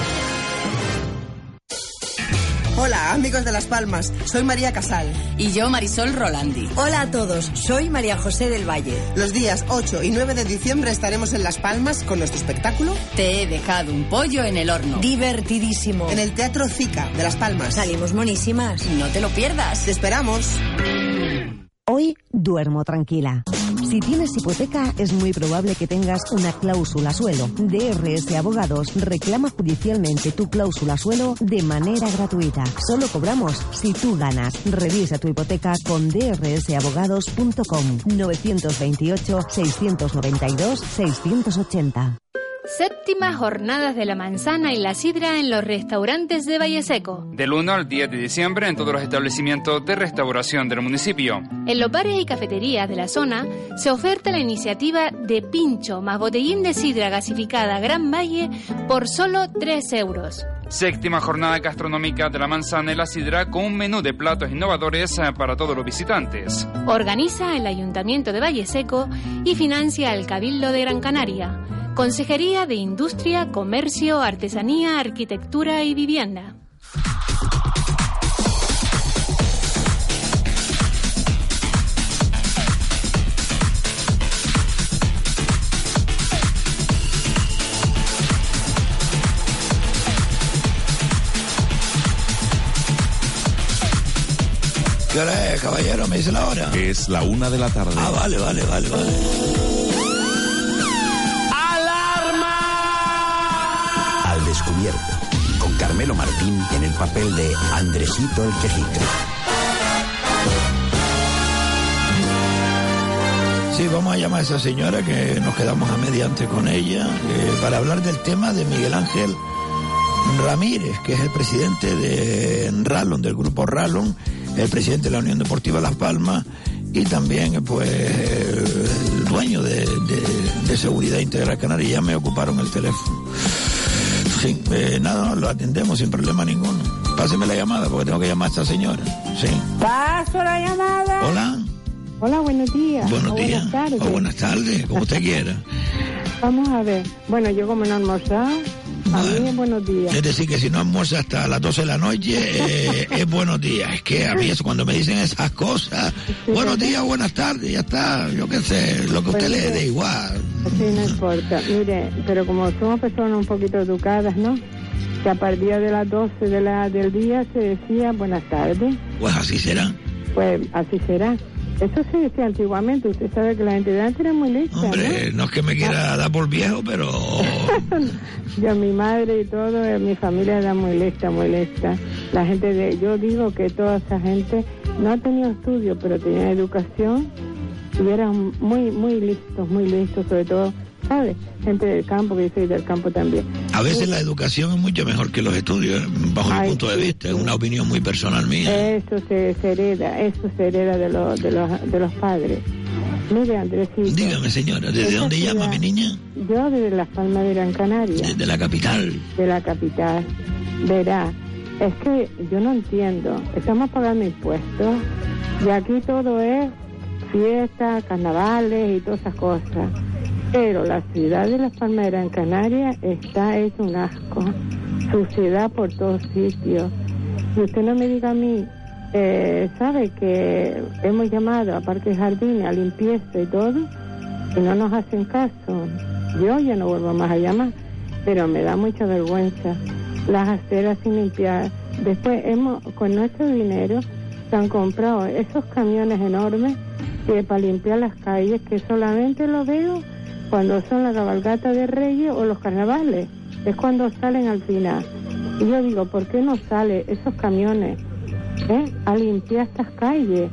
Hola, amigos de Las Palmas. Soy María Casal. Y yo, Marisol Rolandi. Hola a todos. Soy María José del Valle. Los días 8 y 9 de diciembre estaremos en Las Palmas con nuestro espectáculo. Te he dejado un pollo en el horno. Divertidísimo. En el Teatro Zica de Las Palmas. Salimos monísimas. No te lo pierdas. Te esperamos. Hoy duermo tranquila. Si tienes hipoteca, es muy probable que tengas una cláusula suelo. DRS Abogados reclama judicialmente tu cláusula suelo de manera gratuita. Solo cobramos si tú ganas. Revisa tu hipoteca con drsabogados.com 928-692-680. Séptimas jornadas de la manzana y la sidra en los restaurantes de Valle Seco. Del 1 al 10 de diciembre en todos los establecimientos de restauración del municipio. En los bares y cafeterías de la zona se oferta la iniciativa de pincho más botellín de sidra gasificada Gran Valle por solo 3 euros. Séptima jornada gastronómica de la manzana y la sidra con un menú de platos innovadores eh, para todos los visitantes. Organiza el Ayuntamiento de Valle Seco y financia el Cabildo de Gran Canaria. Consejería de Industria, Comercio, Artesanía, Arquitectura y Vivienda. ¿Qué hora es, caballero? ¿Me dice la hora? Es la una de la tarde. Ah, vale, vale, vale, vale. Con Carmelo Martín en el papel de Andresito el Quejica. Sí, vamos a llamar a esa señora que nos quedamos a mediante con ella eh, para hablar del tema de Miguel Ángel Ramírez, que es el presidente de Rallon, del grupo Rallon, el presidente de la Unión Deportiva Las Palmas y también pues el dueño de, de- de Seguridad Integral Canaria. Ya me ocuparon el teléfono. Sí, eh, nada, lo atendemos sin problema ninguno. Páseme la llamada porque tengo que llamar a esta señora. Sí. Paso la llamada. Hola, Hola, buenos días. buenos O días. Buenas tardes. O buenas tardes, como usted quiera. Vamos a ver. Bueno, yo como no he almorzado, a mí es buenos días. Es decir, que si no almuerza hasta las 12 de la noche, eh, es buenos días. Es que a mí eso, cuando me dicen esas cosas, buenos días, buenas tardes, ya está, yo qué sé, lo que a usted le dé igual. Sí, no importa. Mire, pero como somos personas un poquito educadas, ¿no? que a partir de las 12 de la, del día se decía buenas tardes. Pues así será. Pues así será. Eso se decía antiguamente. Usted sabe que la gente de antes era muy lista. Hombre, no es que me quiera dar por viejo, pero... Yo, mi madre y todo, eh, mi familia era muy lista, muy lista. La gente de, yo digo que toda esa gente no ha tenido estudio, pero tenía educación y eran muy, muy listos, muy listos, sobre todo, ¿sabes? Gente del campo, que yo soy del campo también. A veces la educación es mucho mejor que los estudios, bajo mi Ay, punto de vista. Es una opinión muy personal mía. Eso se, se hereda, eso se hereda de, los de, los, de los padres. Mire, Andresito. Dígame, señora, ¿desde dónde llama mi niña? Yo desde Las Palmas de Gran Canaria. Desde la capital. de la capital. Verá, es que yo no entiendo. Estamos pagando impuestos y aquí todo es fiestas, carnavales y todas esas cosas. Pero la ciudad de Las Palmas de Gran Canaria está hecho un asco. Suciedad por todos sitios. Y usted no me diga a mí, eh, ¿sabe que hemos llamado a Parque Jardín a limpieza y todo? Y no nos hacen caso. Yo ya no vuelvo más a llamar, pero me da mucha vergüenza. Las aceras sin limpiar. Después hemos, con nuestro dinero, se han comprado esos camiones enormes que para limpiar las calles, que solamente lo veo cuando son la cabalgata de Reyes o los carnavales. Es cuando salen al final. Y yo digo, ¿por qué no sale esos camiones eh, a limpiar estas calles?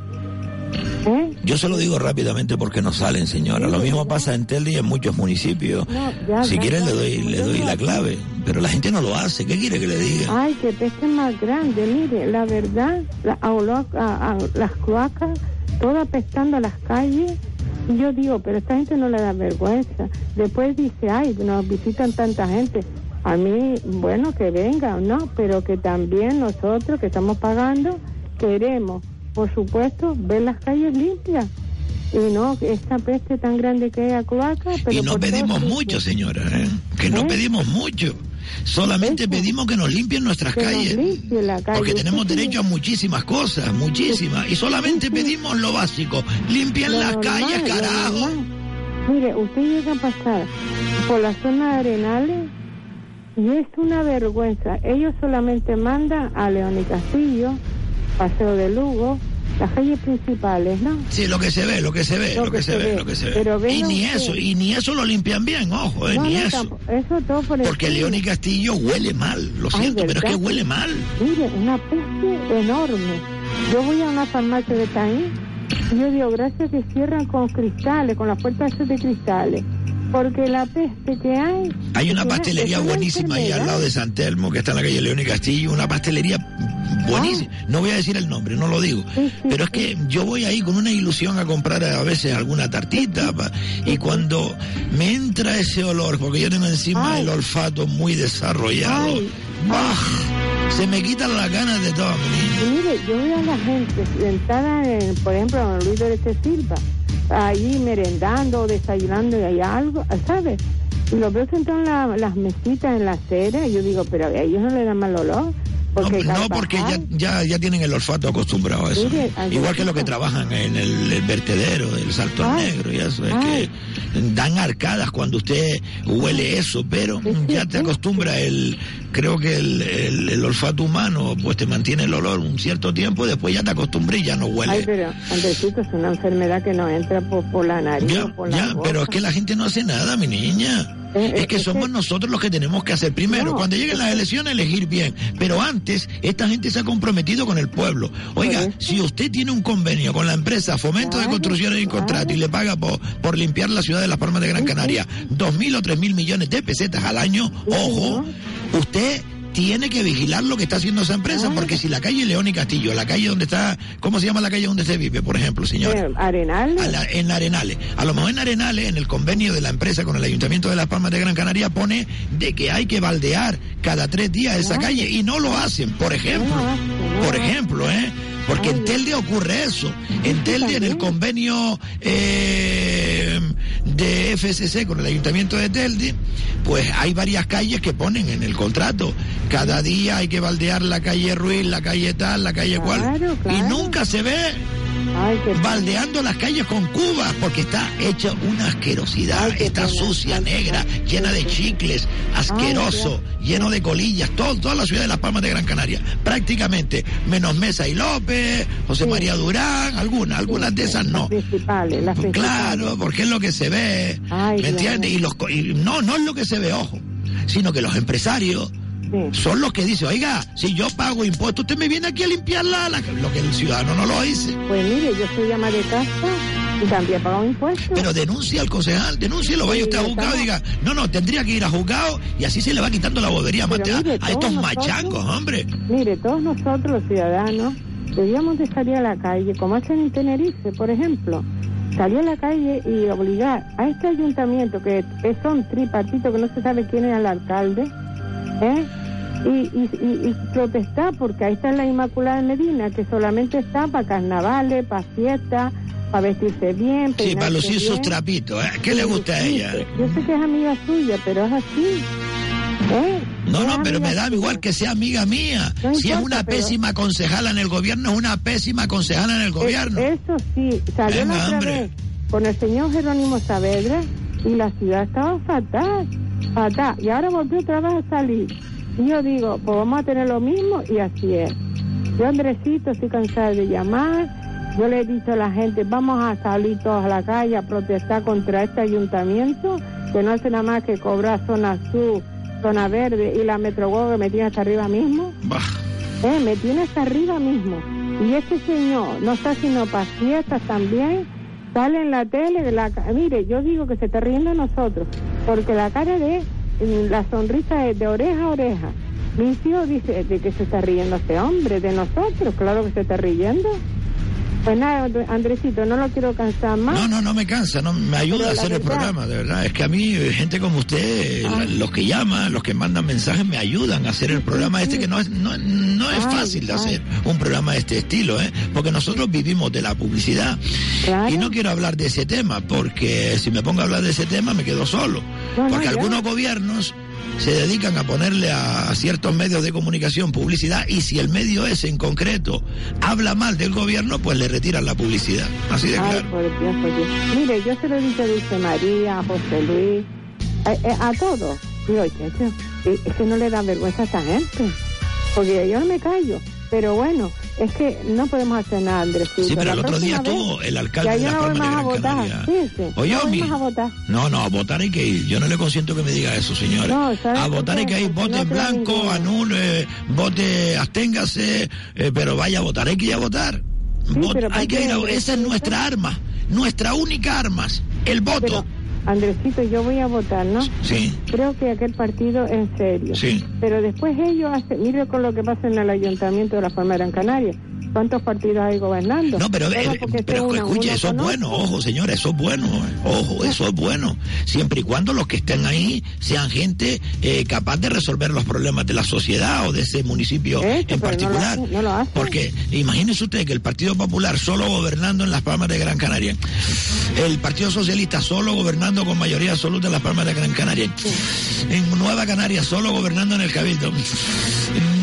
¿Eh? Yo se lo digo rápidamente porque no salen, señora. Lo mismo pasa en Telde y en muchos municipios. No, ya, Si ya, quiere ya. le doy, le doy la clave, pero la gente no lo hace. ¿Qué quiere que le diga? Ay, que peste más grande. Mire, la verdad, la, a olor a- a las cloacas, todo apestando a las calles. Yo digo, pero esta gente no le da vergüenza. Después dice, ay, nos visitan tanta gente. A mí, bueno, que vengan, ¿no? Pero que también nosotros que estamos pagando, queremos, por supuesto, ver las calles limpias. Y no esta peste tan grande que hay a cloaca. Pero Y no por todos pedimos mucho, señora, ¿eh? que no ¿Eh? pedimos mucho. Solamente pedimos que nos limpien nuestras Que calles. limpie la calle. Porque tenemos derecho a muchísimas cosas, muchísimas. Y solamente pedimos lo básico. Limpien Lo las normal, calles, carajo. Mire, usted llega a pasar por la zona de Arenales y es una vergüenza. Ellos solamente mandan a León y Castillo, Paseo de Lugo, las calles principales, ¿no? Sí, lo que se ve, lo que se ve, lo, que, se, ve, lo que se ve. Pero y ni usted. eso, y ni eso lo limpian bien, ojo, eh, No, ni no, eso. Eso todo por el Porque León y Castillo huele mal, lo Ay, siento, pero es que huele mal. Mire, una peste enorme. Yo voy a una farmacia de Taín y yo digo, gracias que cierran con cristales, con las puertas de cristales. Porque la peste que hay... Hay una pastelería una buenísima ahí al lado de San Telmo, que está en la calle León y Castillo, una pastelería buenísima. No voy a decir el nombre, no lo digo. Pero es que yo voy ahí con una ilusión a comprar a veces alguna tartita. pa- y cuando me entra ese olor, porque yo tengo encima el olfato muy desarrollado, ¡bah! se me quitan las ganas de todo, mire, yo veo a la gente sentada, en, por ejemplo, en Luis de Silva, allí merendando desayunando y hay algo, ¿sabes? Y los veo sentados en la- las mesitas en la acera y yo digo, pero a ellos no le dan mal olor. Porque No, porque ya, ya, ya tienen el olfato acostumbrado a eso. Mire, Igual que los que trabajan en el, el vertedero, el salto Ay. negro y eso. Es Ay. que dan arcadas cuando usted huele eso, pero ya te acostumbra el, creo que el, el- el olfato humano, pues te mantiene el olor un cierto tiempo después ya te acostumbras y ya no huele. Ay, pero, Andresito, es una enfermedad que no entra por, por la nariz Ya, o por la boca. pero es que la gente no hace nada, mi niña. Es que somos nosotros los que tenemos que hacer. Primero, No, cuando lleguen las elecciones, elegir bien. Pero antes, esta gente se ha comprometido con el pueblo. Oiga, si usted tiene un convenio con la empresa Fomento de Construcciones y Contrato y le paga por, por limpiar la ciudad de Las Palmas de Gran Canaria dos mil o tres mil millones de pesetas al año, ojo, usted tiene que vigilar lo que está haciendo esa empresa, porque si la calle León y Castillo, la calle donde está, ¿cómo se llama la calle donde se vive, por ejemplo, señor? Eh, Arenales. La- en Arenales. A lo mejor en Arenales, en el convenio de la empresa con el Ayuntamiento de Las Palmas de Gran Canaria, pone de que hay que baldear cada tres días esa calle y no lo hacen, por ejemplo. Por ejemplo, ¿eh? Porque en Telde ocurre eso. En Telde, en el convenio eh, de FSC con el Ayuntamiento de Telde, pues hay varias calles que ponen en el contrato. Cada día hay que baldear la calle Ruiz, la calle tal, la calle cual. Y nunca se ve baldeando las calles con cubas, porque está hecha una asquerosidad, está sucia, negra, llena de chicles, asqueroso, lleno de colillas, todo, toda la ciudad de Las Palmas de Gran Canaria, prácticamente, menos Mesa y López, José María Durán, algunas, algunas de esas no. Claro, porque es lo que se ve, ¿me entiendes? Y los, y no, no es lo que se ve, ojo, sino que los empresarios son los que dicen, oiga, si yo pago impuestos, usted me viene aquí a limpiar la, la- lo que el ciudadano no lo dice. Pues mire, yo soy ama de casa y también pago impuestos. Pero denuncia al concejal, denúncielo, vaya usted a juzgado y diga, no, no, tendría que ir a juzgado y así se le va quitando la bobería mate, a, mire, a estos nosotros- machacos, hombre. Mire, todos nosotros los ciudadanos debíamos de salir a la calle, como hacen en Tenerife, por ejemplo. Salir a la calle y obligar a este ayuntamiento, que es- son tripartitos, que no se sabe quién es el alcalde, ¿eh? Y, y, y- y protestar, porque ahí está la Inmaculada de Medina, que solamente está para carnavales, para fiestas, para vestirse bien, Sí, para lucir sus trapitos, ¿eh? ¿Qué le gusta a ella? Yo sé que es amiga suya, pero es así. ¿eh? No, no, pero me da igual que sea amiga mía. No si es una pero- pésima concejala en el gobierno, es una pésima concejala en el gobierno. Eh, Eso sí, salió Venga, la otra hombre. vez con el señor Jerónimo Saavedra y la ciudad estaba fatal, fatal. Y ahora volvió otra vez a salir. Y yo digo, pues vamos a tener lo mismo y así es. Yo, Andresito, estoy cansada de llamar. Yo le he dicho a la gente, vamos a salir todos a la calle a protestar contra este ayuntamiento, que no hace nada más que cobrar zona azul, zona verde y la Metro que me tiene hasta arriba mismo. Eh, me tiene hasta arriba mismo. Y este señor no está sino para fiestas también. Sale en la tele, de la, mire, yo digo que se está riendo nosotros, porque la cara de la sonrisa es de oreja a oreja. Mi tío dice de que se está riendo este hombre, de nosotros, claro que se está riendo. Pues nada, Andre- Andresito, no lo quiero cansar más. No, no, no me cansa, no me ayuda Pero a hacer el programa, de verdad. Es que a mí, eh, gente como usted, la- los que llaman, los que mandan mensajes, me ayudan a hacer el programa este que no es, no, no es Ay, fácil de ay. hacer un programa de este estilo, ¿eh? Porque nosotros vivimos de la publicidad. Y no quiero hablar de ese tema, porque si me pongo a hablar de ese tema me quedo solo. No, porque algunos gobiernos se dedican a ponerle a ciertos medios de comunicación publicidad y si el medio ese en concreto habla mal del gobierno, pues le retiran la publicidad. Así de Ay, claro. por Dios, por Dios. Mire, yo se lo he dicho a Dulce María, a José Luis, a, a- a todos. Digo, "Checho, eh, es que no le da vergüenza a esta gente. Porque yo no me callo. Pero bueno, es que no podemos hacer nada, Andresito. Sí, pero La el otro día estuvo el alcalde de voy Palmas de a votar. Canaria. Fíjese, Oye, no a votar. No, no, a votar hay que ir. Yo no le consiento que me diga eso, señores. No, ¿sabe a votar hay que ir, vote no blanco, anule, vote, absténgase, eh, pero vaya a votar, hay que ir a votar. Vot- pero ¿para hay que ir a, esa es nuestra arma, nuestra única arma, el voto. Pero, Andresito, yo voy a votar, ¿no? Sí. Creo que aquel partido en serio. Sí. Pero después ellos hacen, mire con lo que pasa en el ayuntamiento de la Palma de Gran Canaria. ¿Cuántos partidos hay gobernando? No, pero, eh, pero se unan escuche, eso es bueno, ojo, señores, eso es bueno, ojo, eso es bueno. Siempre y cuando los que estén ahí sean gente eh, capaz de resolver los problemas de la sociedad o de ese municipio en pero no lo particular. hacen, no lo hacen. Porque imagínese usted que el Partido Popular solo gobernando en las Palmas de Gran Canaria, el Partido Socialista solo gobernando con mayoría absoluta en las Palmas de Gran Canaria, en Nueva Canaria solo gobernando en el Cabildo,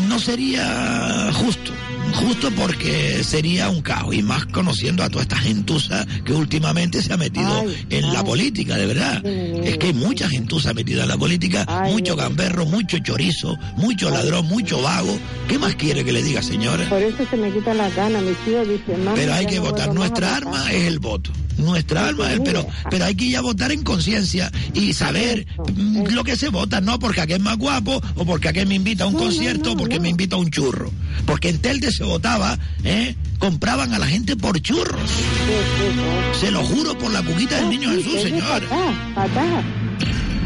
no sería justo. Justo porque sería un caos y más conociendo a toda esta gentuza que últimamente se ha metido en la política, de verdad. Es que hay mucha gentuza metida en la política, mucho gamberro, mucho chorizo, mucho ladrón, mucho vago. ¿Qué más quiere que le diga, señora? Por eso se me quita la gana. Mi tío dice, mami, Pero hay que no votar. Nuestra votar". arma es el voto. Nuestra arma es, pero, pero hay que ir a votar en conciencia y saber mm, lo que se vota, no porque aquel es más guapo o porque aquel me invita a un concierto o porque me invita a un churro. Porque en Telde se votaba, ¿eh? compraban a la gente por churros. Se lo juro por la cuquita del niño Jesús, señor.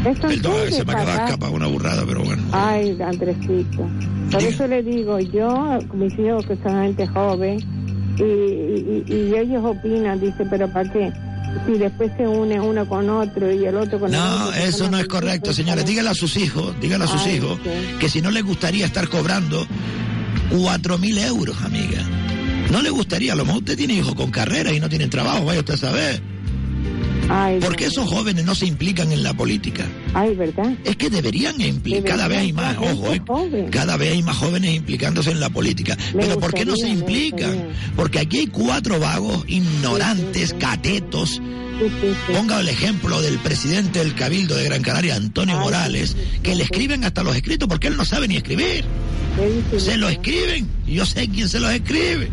Perdón, se me acaba de escapar una burrada, pero bueno. Ay, Andresito. Por eso le digo, yo, mis hijos que son gente joven, y, y, y ellos opinan, dice, pero ¿para qué? Si después se une uno con otro y el otro con el No, otro. que eso no es correcto, señores. Dígale a sus hijos, dígale a sus Ay, hijos sí. que si no les gustaría estar cobrando cuatro mil euros, amiga. No le gustaría, a lo mejor usted tiene hijos con carrera y no tienen trabajo, vaya usted a saber. ¿Por qué esos jóvenes no se implican en la política? Ay, ¿verdad? Es que deberían implicar, cada vez hay más, ojo, eh, cada vez hay más jóvenes implicándose en la política. Pero ¿por qué no se implican? Porque aquí hay cuatro vagos, ignorantes, catetos. Ponga el ejemplo del presidente del Cabildo de Gran Canaria, Antonio Morales, que le escriben hasta los escritos porque él no sabe ni escribir. Se lo escriben, yo sé quién se los escribe.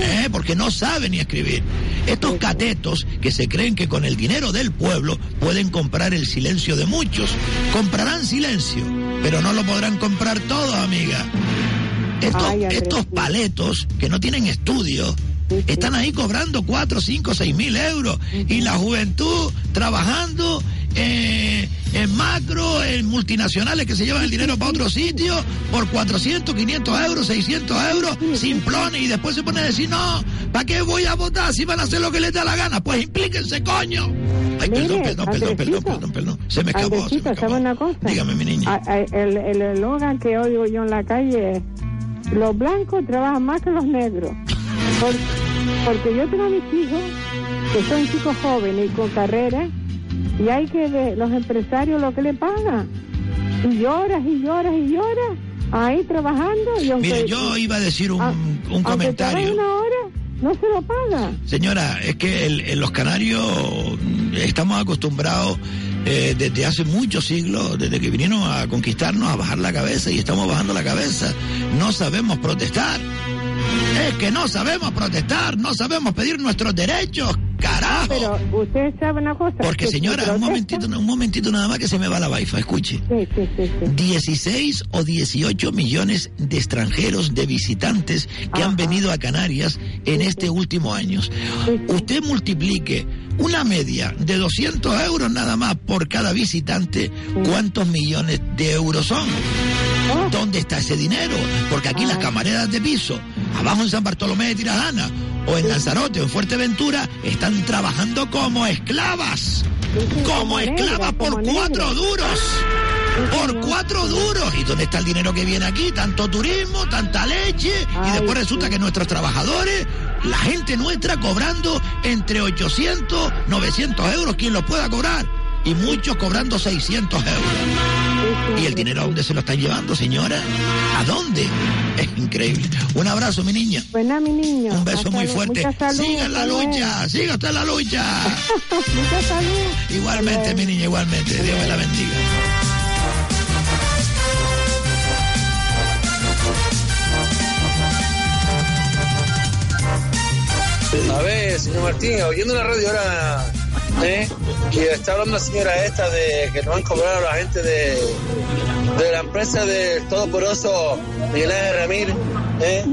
Eh, porque no sabe ni escribir. Estos catetos que se creen que con el dinero del pueblo pueden comprar el silencio de muchos. Comprarán silencio, pero no lo podrán comprar todo, amiga. Estos, estos paletos que no tienen estudio, están ahí cobrando 4, 5, 6 mil euros. Y la juventud trabajando eh, en macro, en multinacionales que se llevan el dinero para otro sitio por 400, 500 euros, 600 euros, simplones. Y después se pone a decir, no, ¿para qué voy a votar si van a hacer lo que les da la gana? Pues implíquense, coño. Ay, perdón, perdón, perdón, perdón, perdón, perdón, Se me escapó. Se me escapó. una cosa? Dígame, mi niña. El eslogan que oigo yo en la calle es, los blancos trabajan más que los negros. Porque yo tengo a mis hijos, que son chicos jóvenes y con carrera, y hay que ver los empresarios lo que le pagan. Y lloras y lloras y lloras, ahí trabajando. Y Mire, yo iba a decir un, un comentario. una hora, no se lo paga. Señora, es que en los canarios estamos acostumbrados eh, desde hace muchos siglos, desde que vinieron a conquistarnos, a bajar la cabeza y estamos bajando la cabeza. No sabemos protestar. Es que no sabemos protestar, no sabemos pedir nuestros derechos, carajo. Pero usted sabe una cosa. Porque señora, un momentito, un momentito nada más que se me va la wifi, escuche. Sí, sí, sí, 16 o 18 millones de extranjeros, de visitantes que han venido a Canarias en este último año. Usted multiplique una media de 200 euros nada más por cada visitante, ¿cuántos millones de euros son? ¿Dónde está ese dinero? Porque aquí las camareras de piso, abajo en San Bartolomé de Tirajana, o en Lanzarote o en Fuerteventura, están trabajando como esclavas. Como esclavas por cuatro duros. Por cuatro duros. ¿Y dónde está el dinero que viene aquí? Tanto turismo, tanta leche. Y después resulta que nuestros trabajadores, la gente nuestra cobrando entre 800, 900 euros, quien lo pueda cobrar. Y muchos cobrando 600 euros. ¿Y el dinero a dónde se lo están llevando, señora? ¿A dónde? Es increíble. Un abrazo, mi niña. Buena, mi niño. Un beso muy fuerte. Siga en la lucha, siga usted en la lucha. Mucha salud. Igualmente, mi niña, igualmente. Dios me la bendiga. A ver, señor Martín, oyendo la radio ahora, ¿eh? que está hablando la señora esta de que no han cobrado a la gente de, de la empresa del todopoderoso Miguel Ángel Ramírez. ¿eh?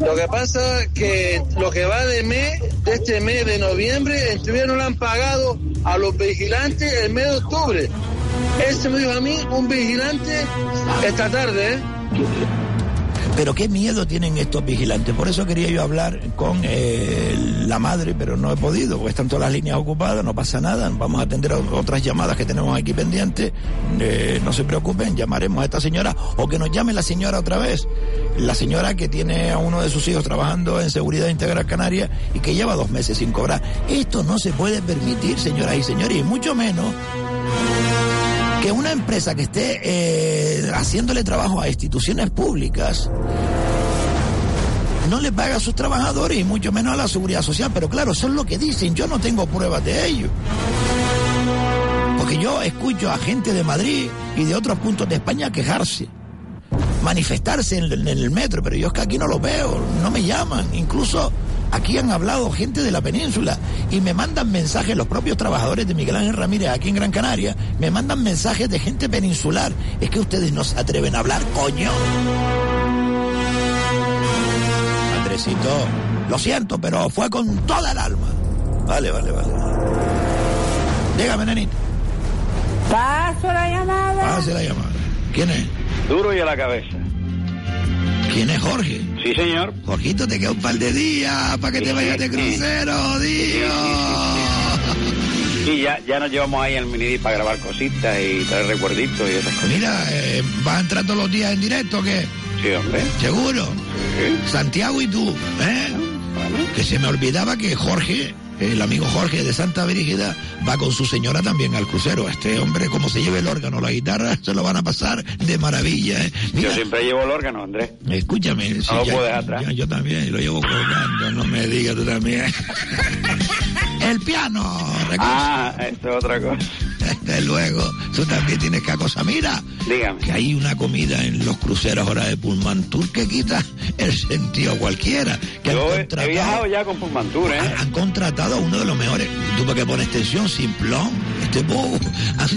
Lo que pasa es que lo que va de mes, de este mes de noviembre, en no han pagado a los vigilantes el mes de octubre. Ese me dijo a mí un vigilante esta tarde, ¿eh? Pero qué miedo tienen estos vigilantes. Por eso quería yo hablar con eh, la madre, pero no he podido, están todas las líneas ocupadas, no pasa nada. Vamos a atender otras llamadas que tenemos aquí pendientes. Eh, no se preocupen, llamaremos a esta señora o que nos llame la señora otra vez. La señora que tiene a uno de sus hijos trabajando en Seguridad Integral Canaria y que lleva dos meses sin cobrar. Esto no se puede permitir, señoras y señores, y mucho menos que una empresa que esté eh, haciéndole trabajo a instituciones públicas no le paga a sus trabajadores y mucho menos a la seguridad social. Pero claro, eso es lo que dicen. Yo no tengo pruebas de ello. Porque yo escucho a gente de Madrid y de otros puntos de España quejarse, manifestarse en, el metro, pero yo es que aquí no lo veo, no me llaman. Incluso Aquí han hablado gente de la península y me mandan mensajes, los propios trabajadores de Miguel Ángel Ramírez aquí en Gran Canaria, me mandan mensajes de gente peninsular. Es que ustedes no se atreven a hablar, coño. Andresito, lo siento, pero fue con toda el alma. Vale, vale, vale. Dígame, nenito. Paso la llamada. Pase la llamada. ¿Quién es? Duro y a la cabeza. ¿Quién es Jorge? Sí, señor. Jorgito, te queda un par de días para que te vayas de crucero, Dios. Sí, ya, ya nos llevamos ahí al mini para grabar cositas y traer recuerditos y esas cosas. Mira, eh, ¿vas a entrar todos los días en directo o qué? Sí, hombre. ¿Seguro? Santiago y tú, ¿eh? Que se me olvidaba que Jorge el amigo Jorge de Santa Brígida, va con su señora también al crucero. Este hombre, como se lleve el órgano, la guitarra, se lo van a pasar de maravilla. ¿eh? Yo siempre llevo el órgano, Andrés. escúchame. No lo ya- puedo dejar atrás. ya- yo también, lo llevo colgando, no me digas tú también. el piano, Ah, eso es otra cosa. Desde luego, tú también tienes que cosa. Mira, Dígame. que hay una comida en los cruceros ahora de Pullman Tour que quita el sentido a cualquiera. Que Yo han he, viajado ya con Pulmantur, ¿eh? han contratado a uno de los mejores. Tú para que pones extensión, simplón. Este bobo. Han,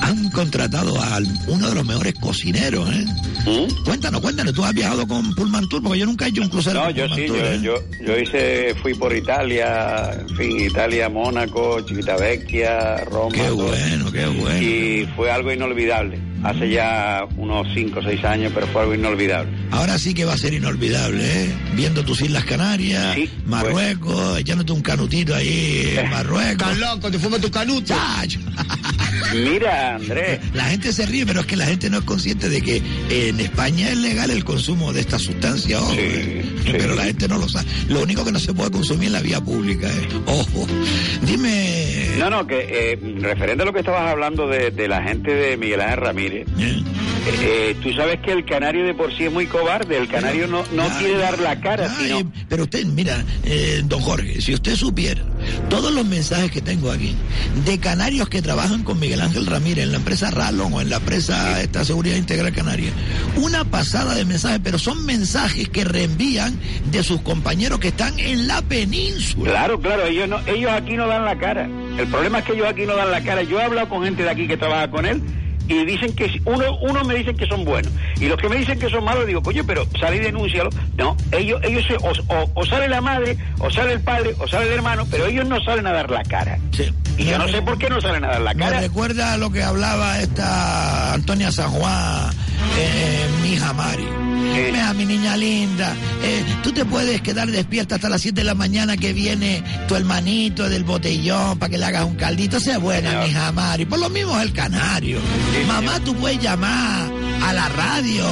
han contratado a uno de los mejores cocineros, ¿eh? Cuéntanos, cuéntanos. Tú has viajado con Pullman Tour porque yo nunca he hecho un crucero. No, con yo Pullman sí, Tour, yo, ¿eh? yo, yo hice, fui por Italia, en fin, Italia, Mónaco, Civitavecchia, Roma. Qué todo. Bueno, qué bueno. Y fue algo inolvidable. Hace ya unos 5 o 6 años, pero fue algo inolvidable. Ahora sí que va a ser inolvidable, ¿eh? Viendo tus Islas Canarias, Marruecos, echándote un canutito ahí en Marruecos. Estás loco, te fumas tu canuto. Mira, Andrés. La gente se ríe, pero es que la gente no es consciente de que en España es legal el consumo de esta sustancia, ojo, ¿eh? pero la gente no lo sabe. Lo único que no se puede consumir en la vía pública, ¿eh? Ojo. Dime, No, no, que eh, referente a lo que estabas hablando de, de la gente de Miguel Ángel Ramírez, eh, tú sabes que el canario de por sí es muy cobarde, el canario no, no quiere dar la cara, Ay, sino... Pero usted, mira, eh, don Jorge, si usted supiera todos los mensajes que tengo aquí de canarios que trabajan con Miguel Ángel Ramírez en la empresa Ralon o en la empresa esta Seguridad Integral Canaria, una pasada de mensajes, pero son mensajes que reenvían de sus compañeros que están en la península. Claro, claro, ellos, no, ellos aquí no dan la cara. El problema es que ellos aquí no dan la cara. Yo he hablado con gente de aquí que trabaja con él y dicen que uno uno me dicen que son buenos y los que me dicen que son malos digo coño pero sale y denúncialo no ellos ellos se- o, o- o sale la madre o sale el padre o sale el hermano pero ellos no salen a dar la cara. Y yo no sé por qué no salen a dar la Me cara. recuerda lo que hablaba esta Antonia San Juan, eh, mi hija Mari. Mira, mi niña linda, eh, tú te puedes quedar despierta hasta las 7 de la mañana que viene tu hermanito del botellón para que le hagas un caldito. Sea buena, mi hija Mari. Por lo mismo es el canario. Mamá, tú puedes llamar a la radio.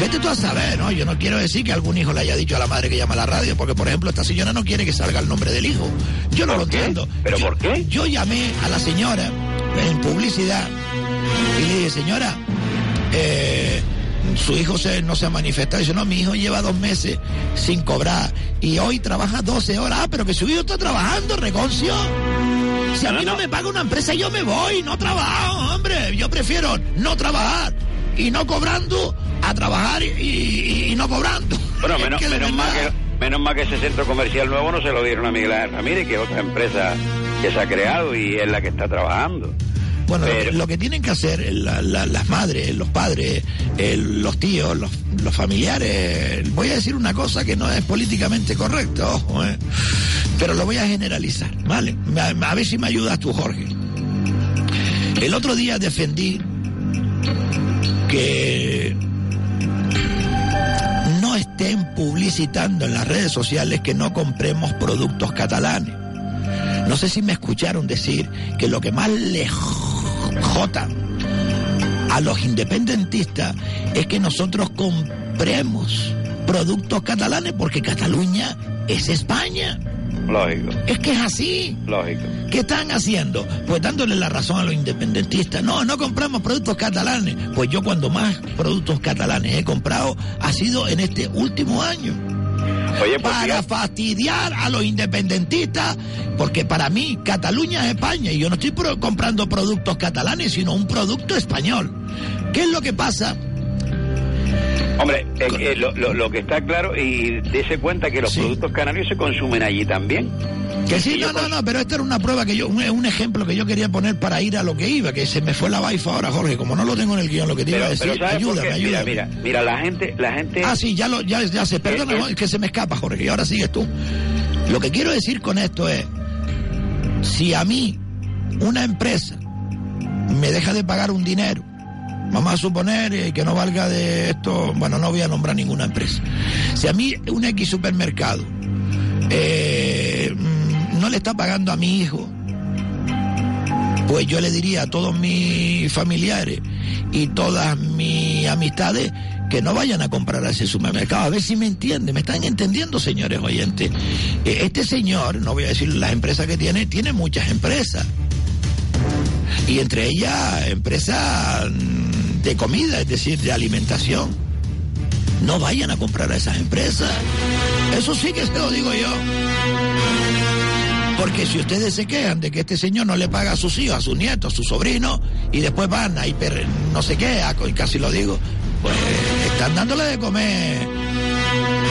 Vete tú a saber, ¿no? Yo no quiero decir que algún hijo le haya dicho a la madre que llama a la radio, porque por ejemplo esta señora no quiere que salga el nombre del hijo. Yo no lo entiendo. ¿Pero Yo- por qué? Yo llamé a la señora en publicidad y le dije, señora, eh, su hijo se, no se ha manifestado. Dice, no, mi hijo lleva dos meses sin cobrar y hoy trabaja 12 horas. Ah, pero que su hijo está trabajando, reconcio. Si a mí no, me paga una empresa, yo me voy, no trabajo, hombre. Yo prefiero no trabajar y no cobrando a trabajar y, y- y no cobrando. bueno menos, que menos mal que menos mal que ese centro comercial nuevo no se lo dieron a Miguel Ángel Ramírez que es otra empresa que se ha creado y es la que está trabajando Bueno, lo que- Pero- lo que tienen que hacer la- la- las madres, los padres, el- los tíos, los, los familiares, voy a decir una cosa que no es políticamente correcta, ojo, eh, pero lo voy a generalizar, ¿vale? A, a ver si me ayudas tú, Jorge. El otro día defendí que no estén publicitando en las redes sociales que no compremos productos catalanes. No sé si me escucharon decir que lo que más le jotan a los independentistas es que nosotros compremos productos catalanes porque Cataluña es España. lógico Es que es así. lógico ¿Qué están haciendo? Pues dándole la razón a los independentistas. No, no compramos productos catalanes. Pues yo cuando más productos catalanes he comprado ha sido en este último año. Oye, pues para fastidiar a los independentistas, porque para mí Cataluña es España y yo no estoy pro- comprando productos catalanes, sino un producto español. ¿Qué es lo que pasa? Hombre, eh, eh, lo, lo- lo que está claro, y dése cuenta que los productos canarios se consumen allí también. Que sí, no, no, no, pero esta era una prueba que yo, un, un ejemplo que yo quería poner para ir a lo que iba, que se me fue la baifa ahora, Jorge, como no lo tengo en el guion, lo que te iba a decir, pero ¿sabes por ayúdame? Mira, ayúdame. mira, mira, la gente, la gente... Ah, sí, ya, lo, ya, ya sé, perdona, Eh, eh. es que se me escapa, Jorge, y ahora sigues tú. Lo que quiero decir con esto es, si a mí una empresa me deja de pagar un dinero, vamos a suponer eh, que no valga de esto, bueno, no voy a nombrar ninguna empresa. Si a mí un X supermercado eh, no le está pagando a mi hijo, pues yo le diría a todos mis familiares y todas mis amistades que no vayan a comprar a ese supermercado. A ver si me entienden, me están entendiendo, señores oyentes. Eh, Este señor, no voy a decir las empresas que tiene, tiene muchas empresas. Y entre ellas, empresas mm, de comida, es decir, de alimentación. No vayan a comprar a esas empresas. Eso sí que se lo digo yo. Porque si ustedes se quejan de que este señor no le paga a sus hijos, a sus nietos, a sus sobrinos, y después van a hiper, no sé qué, a- casi lo digo, pues están dándole de comer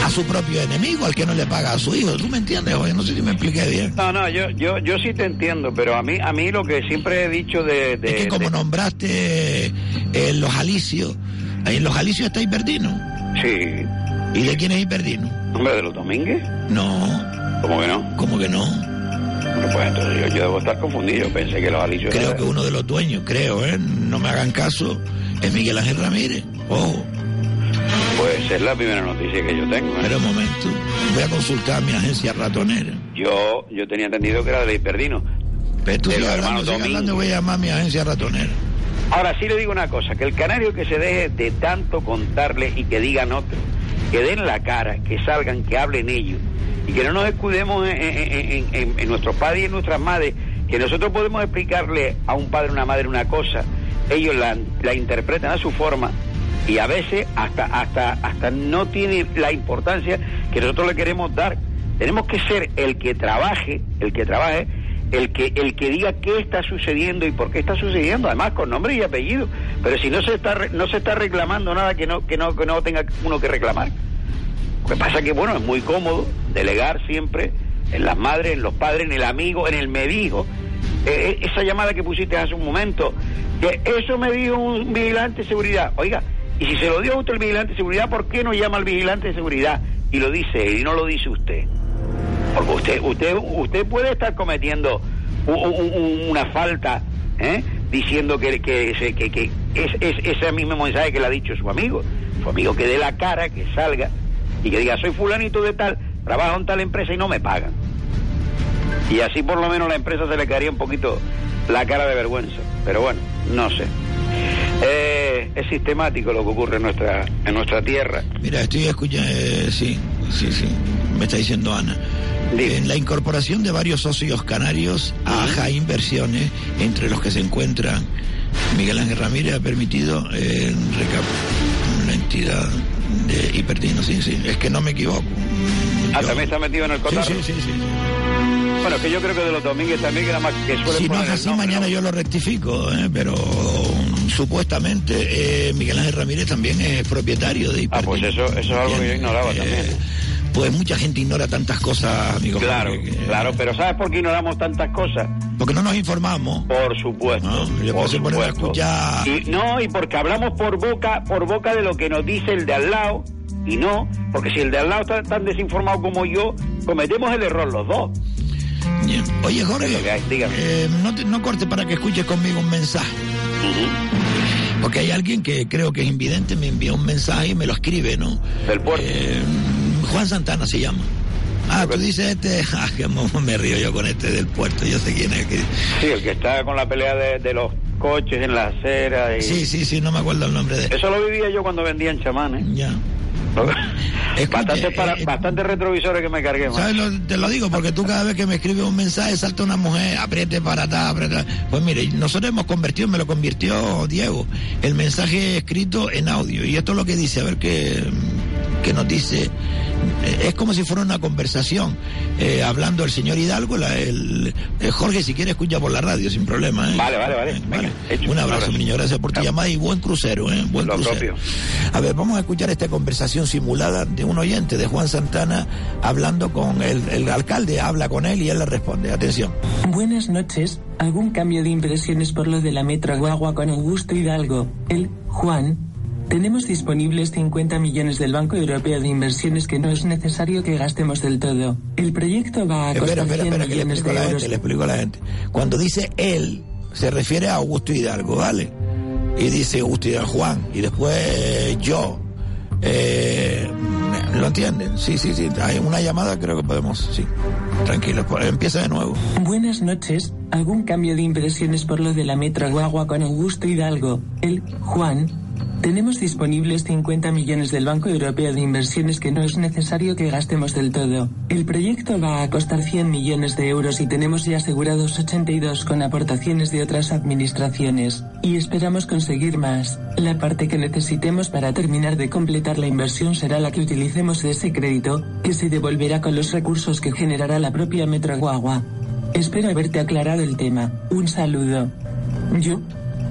a su propio enemigo, al que no le paga a su hijo. ¿Tú me entiendes? Oye, no sé si me expliqué bien. No, no, yo, yo, yo sí te entiendo, pero a mí, a mí lo que siempre he dicho de... de- Es que como de- nombraste eh, los alicios, ahí en los alicios está Hiperdino. Sí. ¿Y de quién es Hiperdino? Hombre, de los Domínguez. No. ¿Cómo que no? ¿Cómo que no? Bueno, pues entonces yo, yo debo estar confundido. Pensé que los alicios... Creo que uno de los dueños, creo, ¿eh? No me hagan caso, es Miguel Ángel Ramírez. Ojo. Pues es la primera noticia que yo tengo. ¿eh? Espera un momento. Voy a consultar mi agencia ratonera. Yo, yo tenía entendido que era de Hiperdino. Pero tú sigue hablando, hablando, voy a llamar a mi agencia ratonera. Ahora sí le digo una cosa, que el canario que se deje de tanto contarle y que digan otro, que den la cara, que salgan, que hablen ellos, y que no nos escudemos en, nuestros padres y en nuestras madres, que nosotros podemos explicarle a un padre o una madre una cosa, ellos la, la interpretan a su forma y a veces hasta, hasta, hasta no tiene la importancia que nosotros le queremos dar. Tenemos que ser el que trabaje, el que trabaje, el que el que diga qué está sucediendo y por qué está sucediendo, además con nombre y apellido. Pero si no se está no se está reclamando nada que no que no que no tenga uno que reclamar. Lo que pasa que bueno es muy cómodo delegar siempre en las madres, en los padres, en el amigo, en el me dijo. Eh, eh, esa llamada que pusiste hace un momento, que eso me dijo un vigilante de seguridad. Oiga, y si se lo dio a usted el vigilante de seguridad, ¿por qué no llama al vigilante de seguridad y lo dice él y no lo dice usted? Porque usted, usted, usted puede estar cometiendo una falta, ¿eh? diciendo que, que, es, es ese mismo mensaje que le ha dicho su amigo. Su amigo que dé la cara, que salga y que diga, soy fulanito de tal, trabajo en tal empresa y no me pagan. Y así por lo menos la empresa se le caería un poquito la cara de vergüenza. Pero bueno, no sé. Eh, es sistemático lo que ocurre en nuestra, en nuestra tierra. Mira, estoy escuchando, eh, sí, sí, sí, me está diciendo Ana. En la incorporación de varios socios canarios a AJA Inversiones, entre los que se encuentran Miguel Ángel Ramírez, ha permitido eh, una entidad de Hiperdino, sí, sí, es que no me equivoco. Ah, también está metido en el cotarro. Sí, sí, sí, sí. Bueno, que yo creo que de los Domínguez también que nada más que suelen Si no es así, nombre, mañana yo lo rectifico, ¿eh? pero um, supuestamente eh, Miguel Ángel Ramírez también es propietario de Hiperdino. Ah, pues eso, eso es algo que yo ignoraba también. Pues mucha gente ignora tantas cosas, amigo. Claro, que- claro, pero ¿sabes por qué ignoramos tantas cosas? Porque no nos informamos. Por supuesto. y después por a supuesto. escuchar. Y, no, y porque hablamos por boca, por boca de lo que nos dice el de al lado, y no, porque si el de al lado está tan desinformado como yo, cometemos el error los dos. Oye, Jorge, hay, eh, no, te- no corte para que escuches conmigo un mensaje. Porque hay alguien que creo que es invidente, me envía un mensaje y me lo escribe, ¿no? Del puerto. Eh, Juan Santana se llama. Ah, tú dices este, ah, que me río yo con este del puerto, yo sé quién es. que- Sí, el que está con la pelea de, de los coches en la acera. Y... Sí, sí, sí, no me acuerdo el nombre de él. Eso lo vivía yo cuando vendía en chamanes. Ya. bastante, para, bastante retrovisores que me cargué. ¿Sabes? Lo- te lo digo porque tú cada vez que me escribes un mensaje salta una mujer, apriete para atrás, apriete. Pues mire, nosotros hemos convertido, me lo convirtió Diego, el mensaje escrito en audio. Y esto es lo que dice, a ver qué, qué nos dice. Eh, Es como si fuera una conversación, eh, hablando el señor Hidalgo, la- el, eh, Jorge, si quiere escucha por la radio, sin problema. ¿eh? Vale, vale, vale. Eh, Venga, hecho. Un abrazo, mi niño, gracias por tu llamada y buen crucero, ¿eh? Buen Lo crucero. propio. A ver, vamos a escuchar esta conversación simulada de un oyente de Juan Santana hablando con el, el alcalde, habla con él y él le responde. Atención. Buenas noches. ¿Algún cambio de impresiones por lo de la Metro Guagua con Augusto Hidalgo? El Juan. Tenemos disponibles 50 millones del Banco Europeo de Inversiones que no es necesario que gastemos del todo. El proyecto va a Espera, costar espera, 100 espera, que le millones explico a de la euros. gente, le explico a la gente. Cuando dice él, se refiere a Augusto Hidalgo, ¿vale? Y dice Augusto Hidalgo, Juan, y después eh, yo. Eh, ¿Lo entienden? Sí, sí, sí. Hay una llamada, creo que podemos, sí. Tranquilo, pues, empieza de nuevo. Buenas noches. ¿Algún cambio de impresiones por lo de la Metro Guagua con Augusto Hidalgo? El Juan. Tenemos disponibles 50 millones del Banco Europeo de Inversiones que no es necesario que gastemos del todo. El proyecto va a costar 100 millones de euros y tenemos ya asegurados 82 con aportaciones de otras administraciones. Y esperamos conseguir más. La parte que necesitemos para terminar de completar la inversión será la que utilicemos de ese crédito, que se devolverá con los recursos que generará la propia Metro Guagua. Espero haberte aclarado el tema. Un saludo. Yo,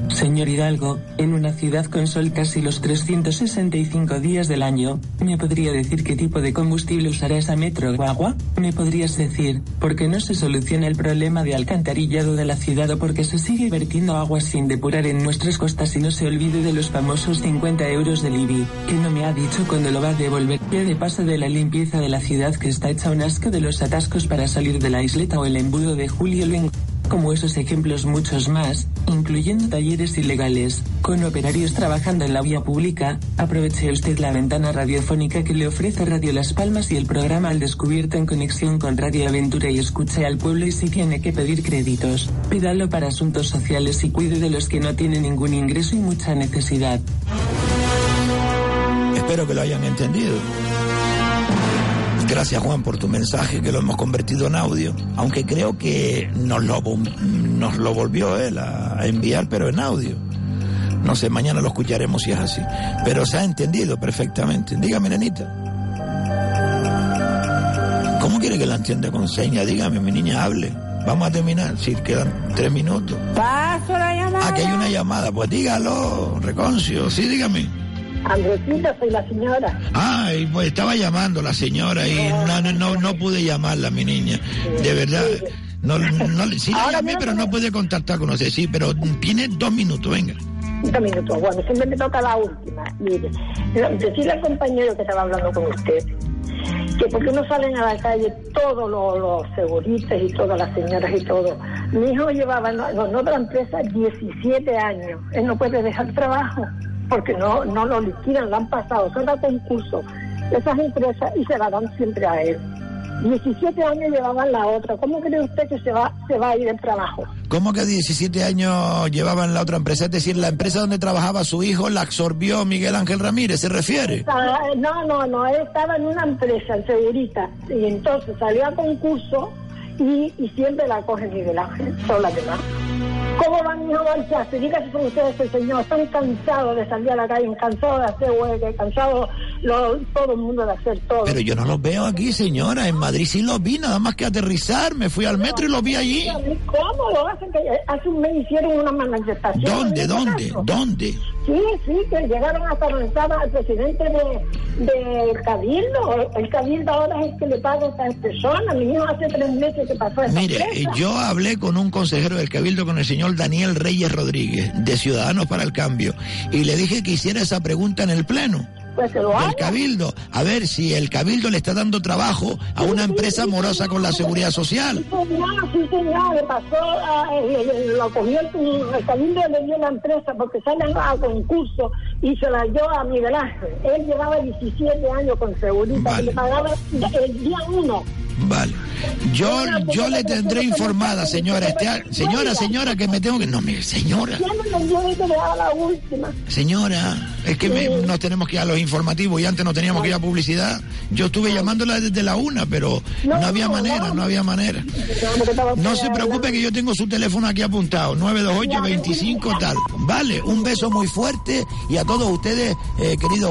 Señor Hidalgo, en una ciudad con sol casi los 365 días del año, ¿me podría decir qué tipo de combustible usará esa metro guagua? ¿Me podrías decir por qué no se soluciona el problema de alcantarillado de la ciudad o porque se sigue vertiendo agua sin depurar en nuestras costas y no se olvide de los famosos 50 euros del IBI, que no me ha dicho cuándo lo va a devolver? Ya de paso de la limpieza de la ciudad que está hecha un asco de los atascos para salir de la isleta o el embudo de Julio Luengo como esos ejemplos muchos más, incluyendo talleres ilegales, con operarios trabajando en la vía pública, aproveche usted la ventana radiofónica que le ofrece Radio Las Palmas y el programa Al Descubierto en conexión con Radio Aventura y escuche al pueblo y si tiene que pedir créditos, pídalo para asuntos sociales y cuide de los que no tienen ningún ingreso y mucha necesidad. Espero que lo hayan entendido. Gracias Juan por tu mensaje que lo hemos convertido en audio, aunque creo que nos lo, nos lo volvió él a, enviar, pero en audio. No sé, mañana lo escucharemos si es así. Pero se ha entendido perfectamente. Dígame, nenita. ¿Cómo quiere que la entienda con señas? Dígame, mi niña, hable. Vamos a terminar, si quedan tres minutos. Paso la llamada. Aquí hay una llamada, pues dígalo, Reconcio. Sí, dígame. Andresita, soy la señora. Ay, pues estaba llamando la señora y no, no, no, no pude llamarla, mi niña. De verdad. No, no, sí la llamé, pero no pude contactar con usted. Sí, pero tiene dos minutos, venga. Dos minutos. Bueno, siempre me toca la última. Mire, decirle al compañero que estaba hablando con usted que por qué no salen a la calle todos los, los seguristas y todas las señoras y todo. Mi hijo llevaba en otra empresa 17 años. Él no puede dejar trabajo porque no, no lo liquidan, lo han pasado cada concurso esas empresas y se la dan siempre a él. 17 años llevaban la otra. ¿Cómo cree usted que se va, se va a ir el trabajo? ¿Cómo que 17 años llevaban la otra empresa? Es decir, la empresa donde trabajaba su hijo la absorbió Miguel Ángel Ramírez, ¿se refiere? No, no, no, él estaba en una empresa, en Segurita, y entonces salió a concurso y, y siempre la coge Miguel Ángel, son las demás. ¿Cómo van a marcharse? Dígase con ustedes el Señor. Están cansados de salir a la calle, cansados de hacer huelga, cansados todo el mundo de hacer todo. Pero yo no los veo aquí, señora. En Madrid sí los vi, nada más que aterrizar. Me fui al metro y los vi allí. ¿Cómo lo hacen? Hace un mes hicieron una manifestación. ¿Dónde, dónde, dónde? Sí, sí, que llegaron hasta donde al presidente de, de Cabildo. El Cabildo ahora es el que le paga a estas personas. Mi hijo hace tres meses que pasó esa Mire, yo hablé con un consejero del Cabildo, con el señor Daniel Reyes Rodríguez, de Ciudadanos para el Cambio, y le dije que hiciera esa pregunta en el Pleno. Pues lo El Cabildo. A ver si el Cabildo le está dando trabajo a una empresa morosa con la seguridad social. Sí, señor, sí, señor. Le pasó, a, lo cogió el, Cabildo le dio la empresa porque salen a concurso y se la dio a Miguel Ángel. Él llevaba 17 años con seguridad vale. y le pagaba el día uno. Vale. Yo, yo le tendré informada, señora. Este, señora, señora, que me tengo que. No, me, señora. Señora, es que me, nos tenemos que ir a los informativos y antes no teníamos que ir a publicidad. Yo estuve llamándola desde la una, pero no había manera, no había manera. No se preocupe que yo tengo su teléfono aquí apuntado, 928-25 tal. Vale, un beso muy fuerte y a todos ustedes, eh, queridos